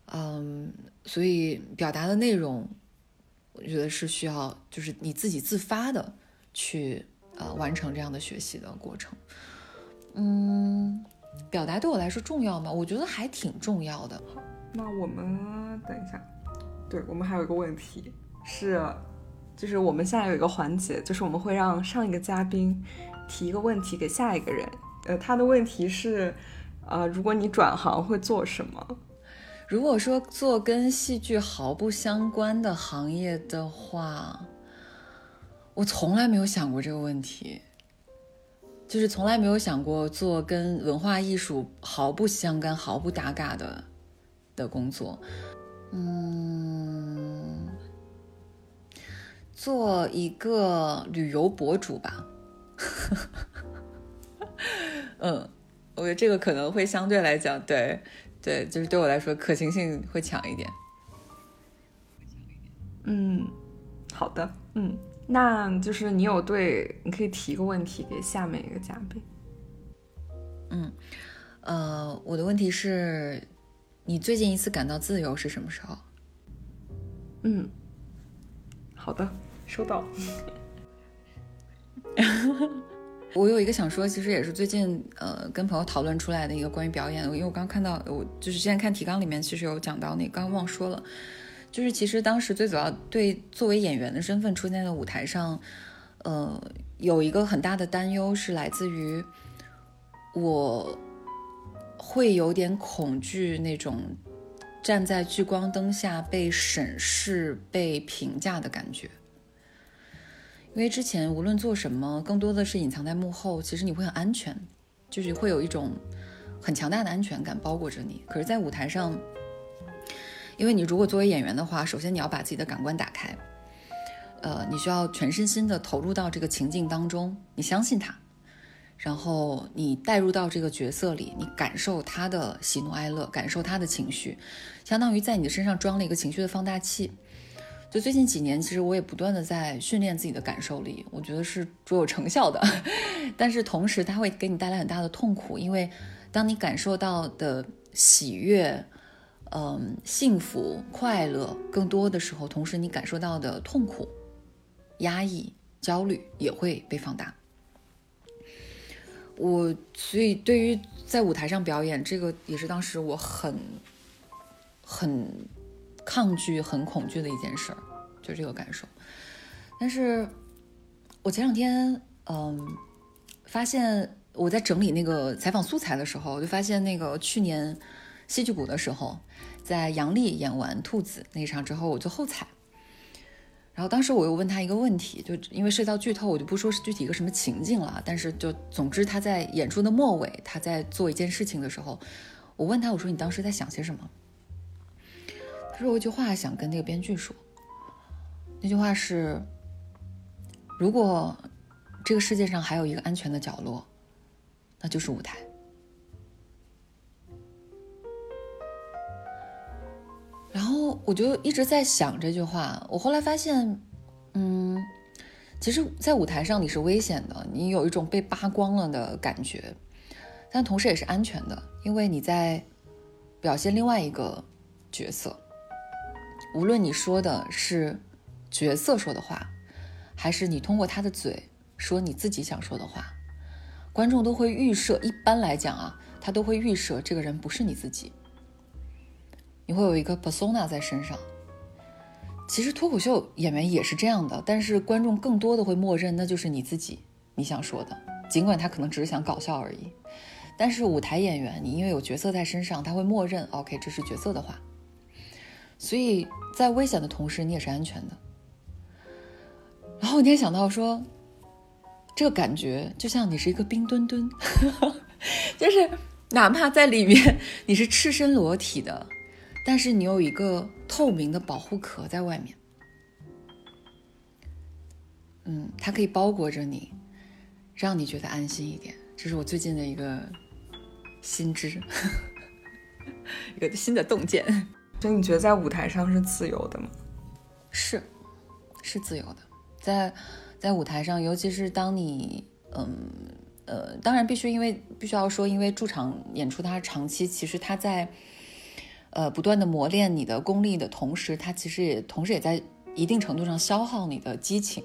嗯，所以表达的内容。我觉得是需要，就是你自己自发的去呃完成这样的学习的过程。嗯，表达对我来说重要吗？我觉得还挺重要的。好，那我们等一下，对我们还有一个问题是，就是我们现在有一个环节，就是我们会让上一个嘉宾提一个问题给下一个人。呃，他的问题是，呃，如果你转行会做什么？如果说做跟戏剧毫不相关的行业的话，我从来没有想过这个问题，就是从来没有想过做跟文化艺术毫不相干、毫不搭嘎的的工作。嗯，做一个旅游博主吧。嗯，我觉得这个可能会相对来讲对。对，就是对我来说可行性会强一点。嗯，好的，嗯，那就是你有对，你可以提个问题给下面一个嘉宾。嗯，呃，我的问题是，你最近一次感到自由是什么时候？嗯，好的，收到。我有一个想说，其实也是最近呃跟朋友讨论出来的一个关于表演，因为我刚看到我就是现在看提纲里面其实有讲到那刚忘说了，就是其实当时最主要对作为演员的身份出现在舞台上，呃有一个很大的担忧是来自于我会有点恐惧那种站在聚光灯下被审视、被评价的感觉。因为之前无论做什么，更多的是隐藏在幕后，其实你会很安全，就是会有一种很强大的安全感包裹着你。可是，在舞台上，因为你如果作为演员的话，首先你要把自己的感官打开，呃，你需要全身心的投入到这个情境当中，你相信他，然后你带入到这个角色里，你感受他的喜怒哀乐，感受他的情绪，相当于在你的身上装了一个情绪的放大器。就最近几年，其实我也不断的在训练自己的感受力，我觉得是卓有成效的。但是同时，它会给你带来很大的痛苦，因为当你感受到的喜悦、嗯幸福、快乐更多的时候，同时你感受到的痛苦、压抑、焦虑也会被放大。我所以对于在舞台上表演，这个也是当时我很很。抗拒很恐惧的一件事儿，就这个感受。但是，我前两天嗯，发现我在整理那个采访素材的时候，我就发现那个去年戏剧谷的时候，在杨笠演完兔子那场之后，我就后采。然后当时我又问他一个问题，就因为涉及到剧透，我就不说是具体一个什么情境了。但是就总之他在演出的末尾，他在做一件事情的时候，我问他，我说你当时在想些什么？他说：“有一句话想跟那个编剧说，那句话是：如果这个世界上还有一个安全的角落，那就是舞台。”然后我就一直在想这句话。我后来发现，嗯，其实，在舞台上你是危险的，你有一种被扒光了的感觉，但同时也是安全的，因为你在表现另外一个角色。无论你说的是角色说的话，还是你通过他的嘴说你自己想说的话，观众都会预设。一般来讲啊，他都会预设这个人不是你自己，你会有一个 persona 在身上。其实脱口秀演员也是这样的，但是观众更多的会默认那就是你自己，你想说的，尽管他可能只是想搞笑而已。但是舞台演员，你因为有角色在身上，他会默认 OK，这是角色的话。所以在危险的同时，你也是安全的。然后我那天想到说，这个感觉就像你是一个冰墩墩，就是哪怕在里面你是赤身裸体的，但是你有一个透明的保护壳在外面。嗯，它可以包裹着你，让你觉得安心一点。这是我最近的一个心知，一个新的洞见。所以你觉得在舞台上是自由的吗？是，是自由的。在在舞台上，尤其是当你，嗯呃，当然必须因为必须要说，因为驻场演出它长期，其实它在，呃，不断的磨练你的功力的同时，它其实也同时也在一定程度上消耗你的激情，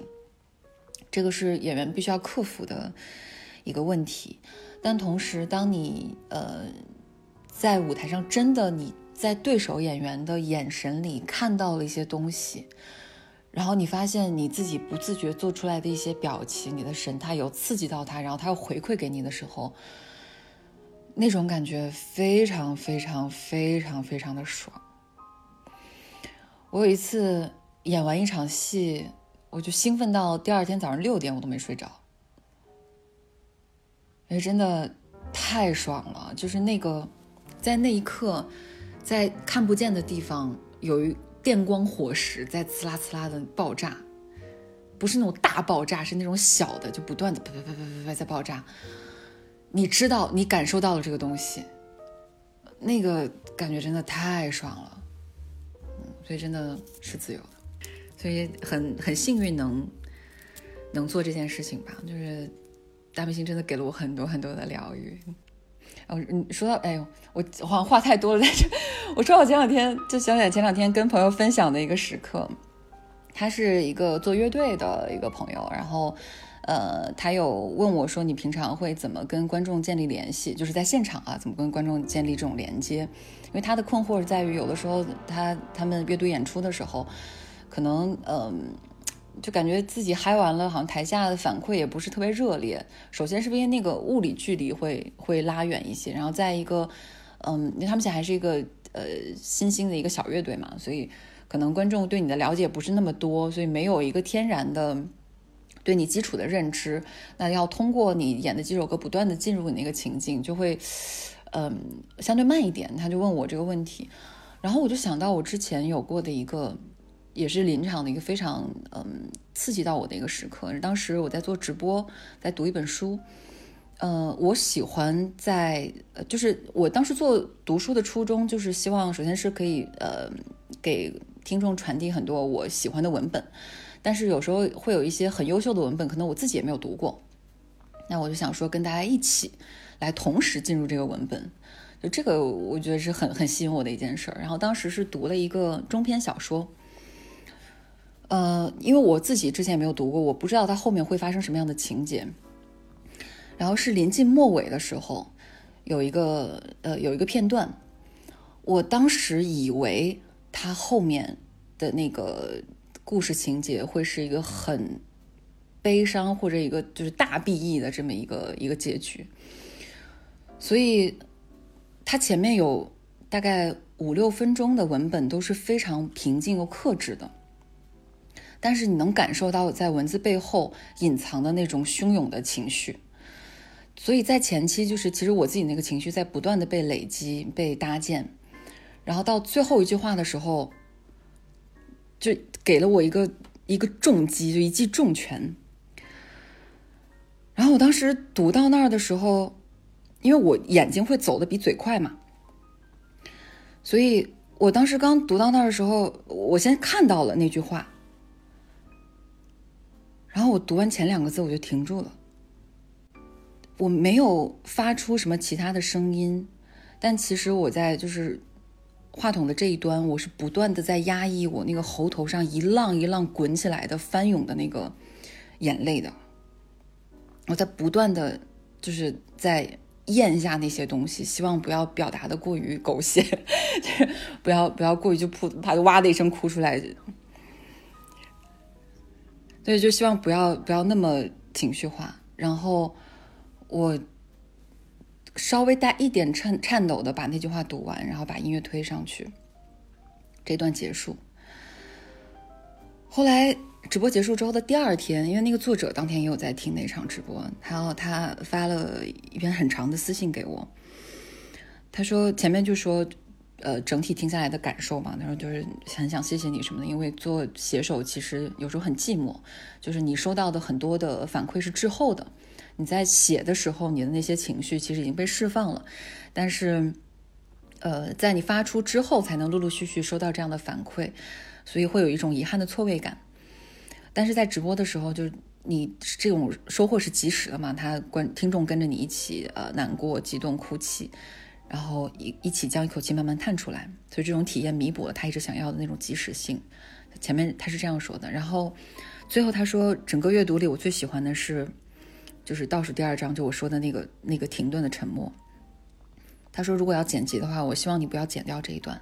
这个是演员必须要克服的一个问题。但同时，当你呃在舞台上真的你在对手演员的眼神里看到了一些东西。然后你发现你自己不自觉做出来的一些表情，你的神态有刺激到他，然后他又回馈给你的时候，那种感觉非常非常非常非常的爽。我有一次演完一场戏，我就兴奋到第二天早上六点我都没睡着，因为真的太爽了。就是那个在那一刻，在看不见的地方有一。电光火石在呲啦呲啦的爆炸，不是那种大爆炸，是那种小的，就不断的啪啪啪啪啪啪在爆炸。你知道，你感受到了这个东西，那个感觉真的太爽了，嗯，所以真的是自由的，所以很很幸运能能做这件事情吧，就是大明星真的给了我很多很多的疗愈。哦，你说到，哎呦，我好像话太多了，在这。我说我前两天就想起来前两天跟朋友分享的一个时刻，他是一个做乐队的一个朋友，然后，呃，他有问我说，你平常会怎么跟观众建立联系？就是在现场啊，怎么跟观众建立这种连接？因为他的困惑是在于，有的时候他他们乐队演出的时候，可能嗯。就感觉自己嗨完了，好像台下的反馈也不是特别热烈。首先是因为那个物理距离会会拉远一些，然后再一个，嗯，因为他们现在还是一个呃新兴的一个小乐队嘛，所以可能观众对你的了解不是那么多，所以没有一个天然的对你基础的认知。那要通过你演的几首歌不断的进入你那个情境，就会嗯相对慢一点。他就问我这个问题，然后我就想到我之前有过的一个。也是临场的一个非常嗯刺激到我的一个时刻。当时我在做直播，在读一本书。呃，我喜欢在，就是我当时做读书的初衷，就是希望首先是可以呃给听众传递很多我喜欢的文本。但是有时候会有一些很优秀的文本，可能我自己也没有读过。那我就想说，跟大家一起来同时进入这个文本，就这个我觉得是很很吸引我的一件事儿。然后当时是读了一个中篇小说。呃，因为我自己之前也没有读过，我不知道它后面会发生什么样的情节。然后是临近末尾的时候，有一个呃有一个片段，我当时以为它后面的那个故事情节会是一个很悲伤或者一个就是大 B E 的这么一个一个结局，所以它前面有大概五六分钟的文本都是非常平静又克制的。但是你能感受到我在文字背后隐藏的那种汹涌的情绪，所以在前期就是其实我自己那个情绪在不断的被累积、被搭建，然后到最后一句话的时候，就给了我一个一个重击，就一记重拳。然后我当时读到那儿的时候，因为我眼睛会走的比嘴快嘛，所以我当时刚读到那儿的时候，我先看到了那句话。然后我读完前两个字，我就停住了。我没有发出什么其他的声音，但其实我在就是话筒的这一端，我是不断的在压抑我那个喉头上一浪一浪滚起来的翻涌的那个眼泪的。我在不断的就是在咽下那些东西，希望不要表达的过于狗血，就 是不要不要过于就扑，他就哇的一声哭出来。所以，就希望不要不要那么情绪化。然后我稍微带一点颤颤抖的把那句话读完，然后把音乐推上去，这段结束。后来直播结束之后的第二天，因为那个作者当天也有在听那场直播，然后他发了一篇很长的私信给我。他说前面就说，呃，整体听下来的感受嘛，他说就是很想谢谢你什么的，因为做写手其实有时候很寂寞，就是你收到的很多的反馈是滞后的，你在写的时候你的那些情绪其实已经被释放了，但是，呃，在你发出之后才能陆陆续续收到这样的反馈。所以会有一种遗憾的错位感，但是在直播的时候，就是你这种收获是及时的嘛？他观听众跟着你一起呃难过、激动、哭泣，然后一一起将一口气慢慢叹出来，所以这种体验弥补了他一直想要的那种及时性。前面他是这样说的，然后最后他说，整个阅读里我最喜欢的是就是倒数第二章，就我说的那个那个停顿的沉默。他说，如果要剪辑的话，我希望你不要剪掉这一段。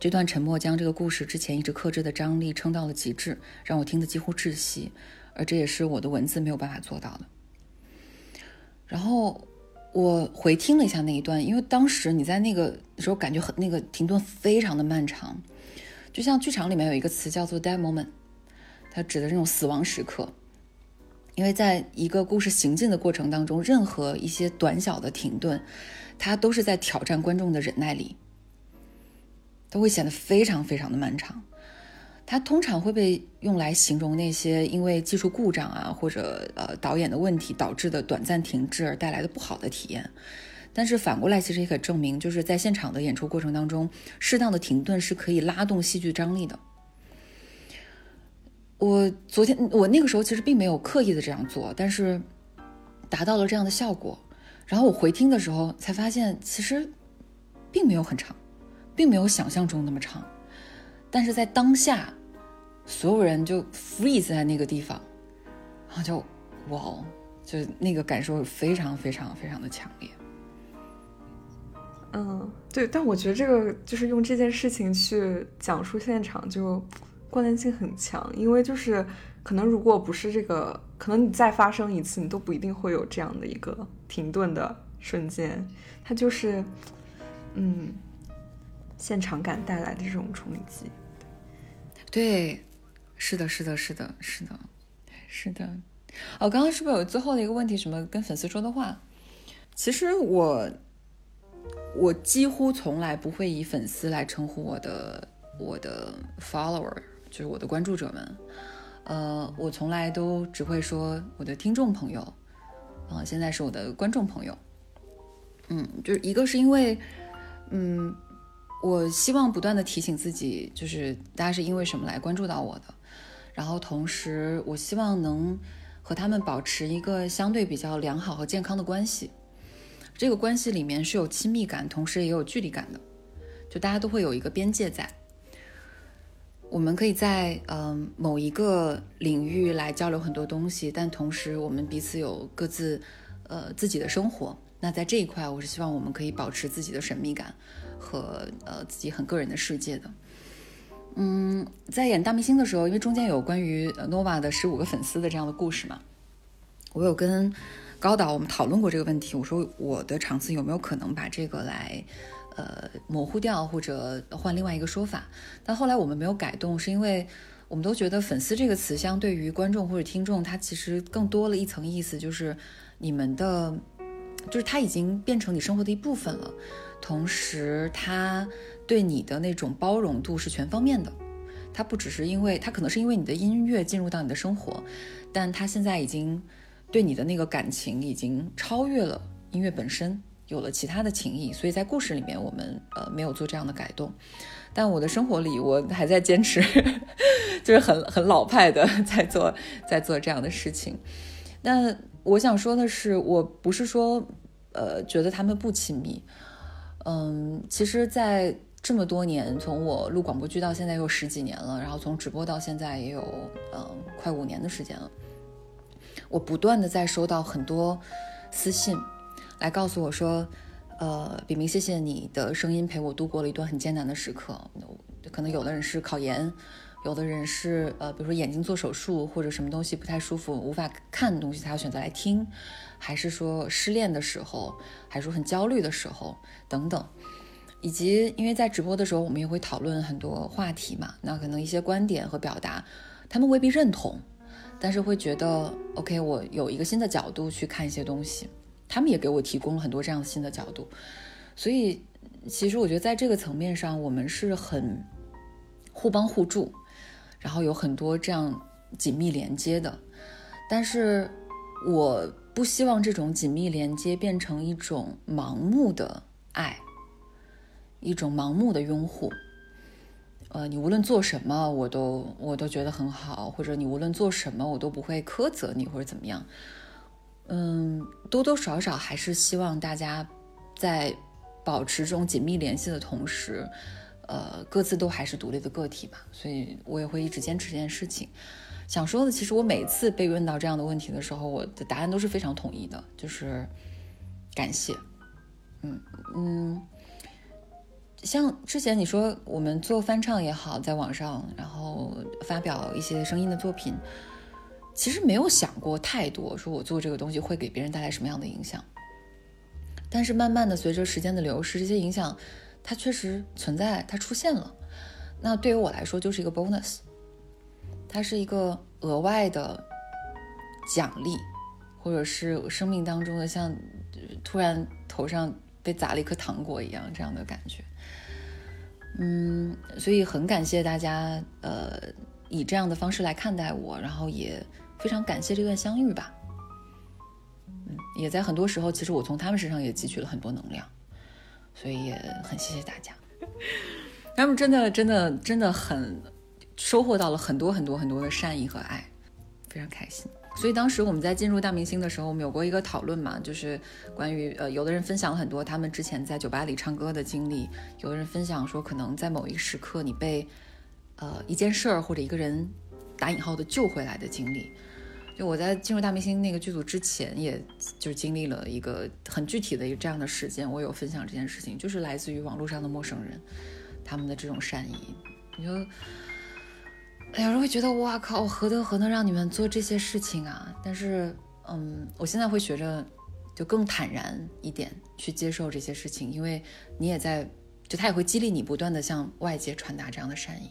这段沉默将这个故事之前一直克制的张力撑到了极致，让我听得几乎窒息，而这也是我的文字没有办法做到的。然后我回听了一下那一段，因为当时你在那个时候感觉很那个停顿非常的漫长，就像剧场里面有一个词叫做 “dead moment”，它指的这种死亡时刻。因为在一个故事行进的过程当中，任何一些短小的停顿，它都是在挑战观众的忍耐力。都会显得非常非常的漫长，它通常会被用来形容那些因为技术故障啊或者呃导演的问题导致的短暂停滞而带来的不好的体验。但是反过来，其实也可证明，就是在现场的演出过程当中，适当的停顿是可以拉动戏剧张力的。我昨天我那个时候其实并没有刻意的这样做，但是达到了这样的效果。然后我回听的时候才发现，其实并没有很长。并没有想象中那么长，但是在当下，所有人就 freeze 在那个地方，然后就哇，就那个感受非常非常非常的强烈。嗯，对，但我觉得这个就是用这件事情去讲述现场，就关联性很强，因为就是可能如果不是这个，可能你再发生一次，你都不一定会有这样的一个停顿的瞬间，它就是，嗯。现场感带来的这种冲击，对，是的，是的，是的，是的，是的。哦，刚刚是不是有最后的一个问题？什么跟粉丝说的话？其实我，我几乎从来不会以粉丝来称呼我的我的 follower，就是我的关注者们。呃，我从来都只会说我的听众朋友。啊，现在是我的观众朋友。嗯，就是一个是因为，嗯。我希望不断的提醒自己，就是大家是因为什么来关注到我的，然后同时我希望能和他们保持一个相对比较良好和健康的关系。这个关系里面是有亲密感，同时也有距离感的，就大家都会有一个边界在。我们可以在嗯某一个领域来交流很多东西，但同时我们彼此有各自呃自己的生活。那在这一块，我是希望我们可以保持自己的神秘感。和呃自己很个人的世界的，嗯，在演大明星的时候，因为中间有关于 Nova 的十五个粉丝的这样的故事嘛，我有跟高导我们讨论过这个问题。我说我的场次有没有可能把这个来呃模糊掉，或者换另外一个说法？但后来我们没有改动，是因为我们都觉得粉丝这个词相对于观众或者听众，它其实更多了一层意思，就是你们的，就是它已经变成你生活的一部分了。同时，他对你的那种包容度是全方面的，他不只是因为他可能是因为你的音乐进入到你的生活，但他现在已经对你的那个感情已经超越了音乐本身，有了其他的情谊。所以在故事里面，我们呃没有做这样的改动，但我的生活里，我还在坚持，就是很很老派的 在做在做这样的事情。那我想说的是，我不是说呃觉得他们不亲密。嗯，其实，在这么多年，从我录广播剧到现在有十几年了，然后从直播到现在也有嗯快五年的时间了。我不断的在收到很多私信，来告诉我说，呃，炳明，谢谢你的声音陪我度过了一段很艰难的时刻。可能有的人是考研，有的人是呃，比如说眼睛做手术或者什么东西不太舒服，无法看东西，他要选择来听，还是说失恋的时候，还是说很焦虑的时候等等。以及因为在直播的时候，我们也会讨论很多话题嘛，那可能一些观点和表达，他们未必认同，但是会觉得 OK，我有一个新的角度去看一些东西，他们也给我提供了很多这样新的角度，所以其实我觉得在这个层面上，我们是很互帮互助，然后有很多这样紧密连接的，但是我不希望这种紧密连接变成一种盲目的爱。一种盲目的拥护，呃，你无论做什么，我都我都觉得很好，或者你无论做什么，我都不会苛责你或者怎么样，嗯，多多少少还是希望大家在保持这种紧密联系的同时，呃，各自都还是独立的个体吧。所以我也会一直坚持这件事情。想说的，其实我每次被问到这样的问题的时候，我的答案都是非常统一的，就是感谢，嗯嗯。像之前你说我们做翻唱也好，在网上然后发表一些声音的作品，其实没有想过太多，说我做这个东西会给别人带来什么样的影响。但是慢慢的随着时间的流逝，这些影响它确实存在，它出现了。那对于我来说就是一个 bonus，它是一个额外的奖励，或者是生命当中的像突然头上被砸了一颗糖果一样这样的感觉。嗯，所以很感谢大家，呃，以这样的方式来看待我，然后也非常感谢这段相遇吧。嗯，也在很多时候，其实我从他们身上也汲取了很多能量，所以也很谢谢大家。他们真的、真的、真的很收获到了很多很多很多的善意和爱，非常开心。所以当时我们在进入大明星的时候，我们有过一个讨论嘛，就是关于呃，有的人分享了很多他们之前在酒吧里唱歌的经历，有的人分享说可能在某一时刻你被呃一件事儿或者一个人打引号的救回来的经历。就我在进入大明星那个剧组之前，也就是经历了一个很具体的一个这样的事件，我有分享这件事情，就是来自于网络上的陌生人他们的这种善意，你说。有人会觉得哇靠，我何德何能让你们做这些事情啊？但是，嗯，我现在会学着就更坦然一点去接受这些事情，因为你也在，就他也会激励你不断的向外界传达这样的善意。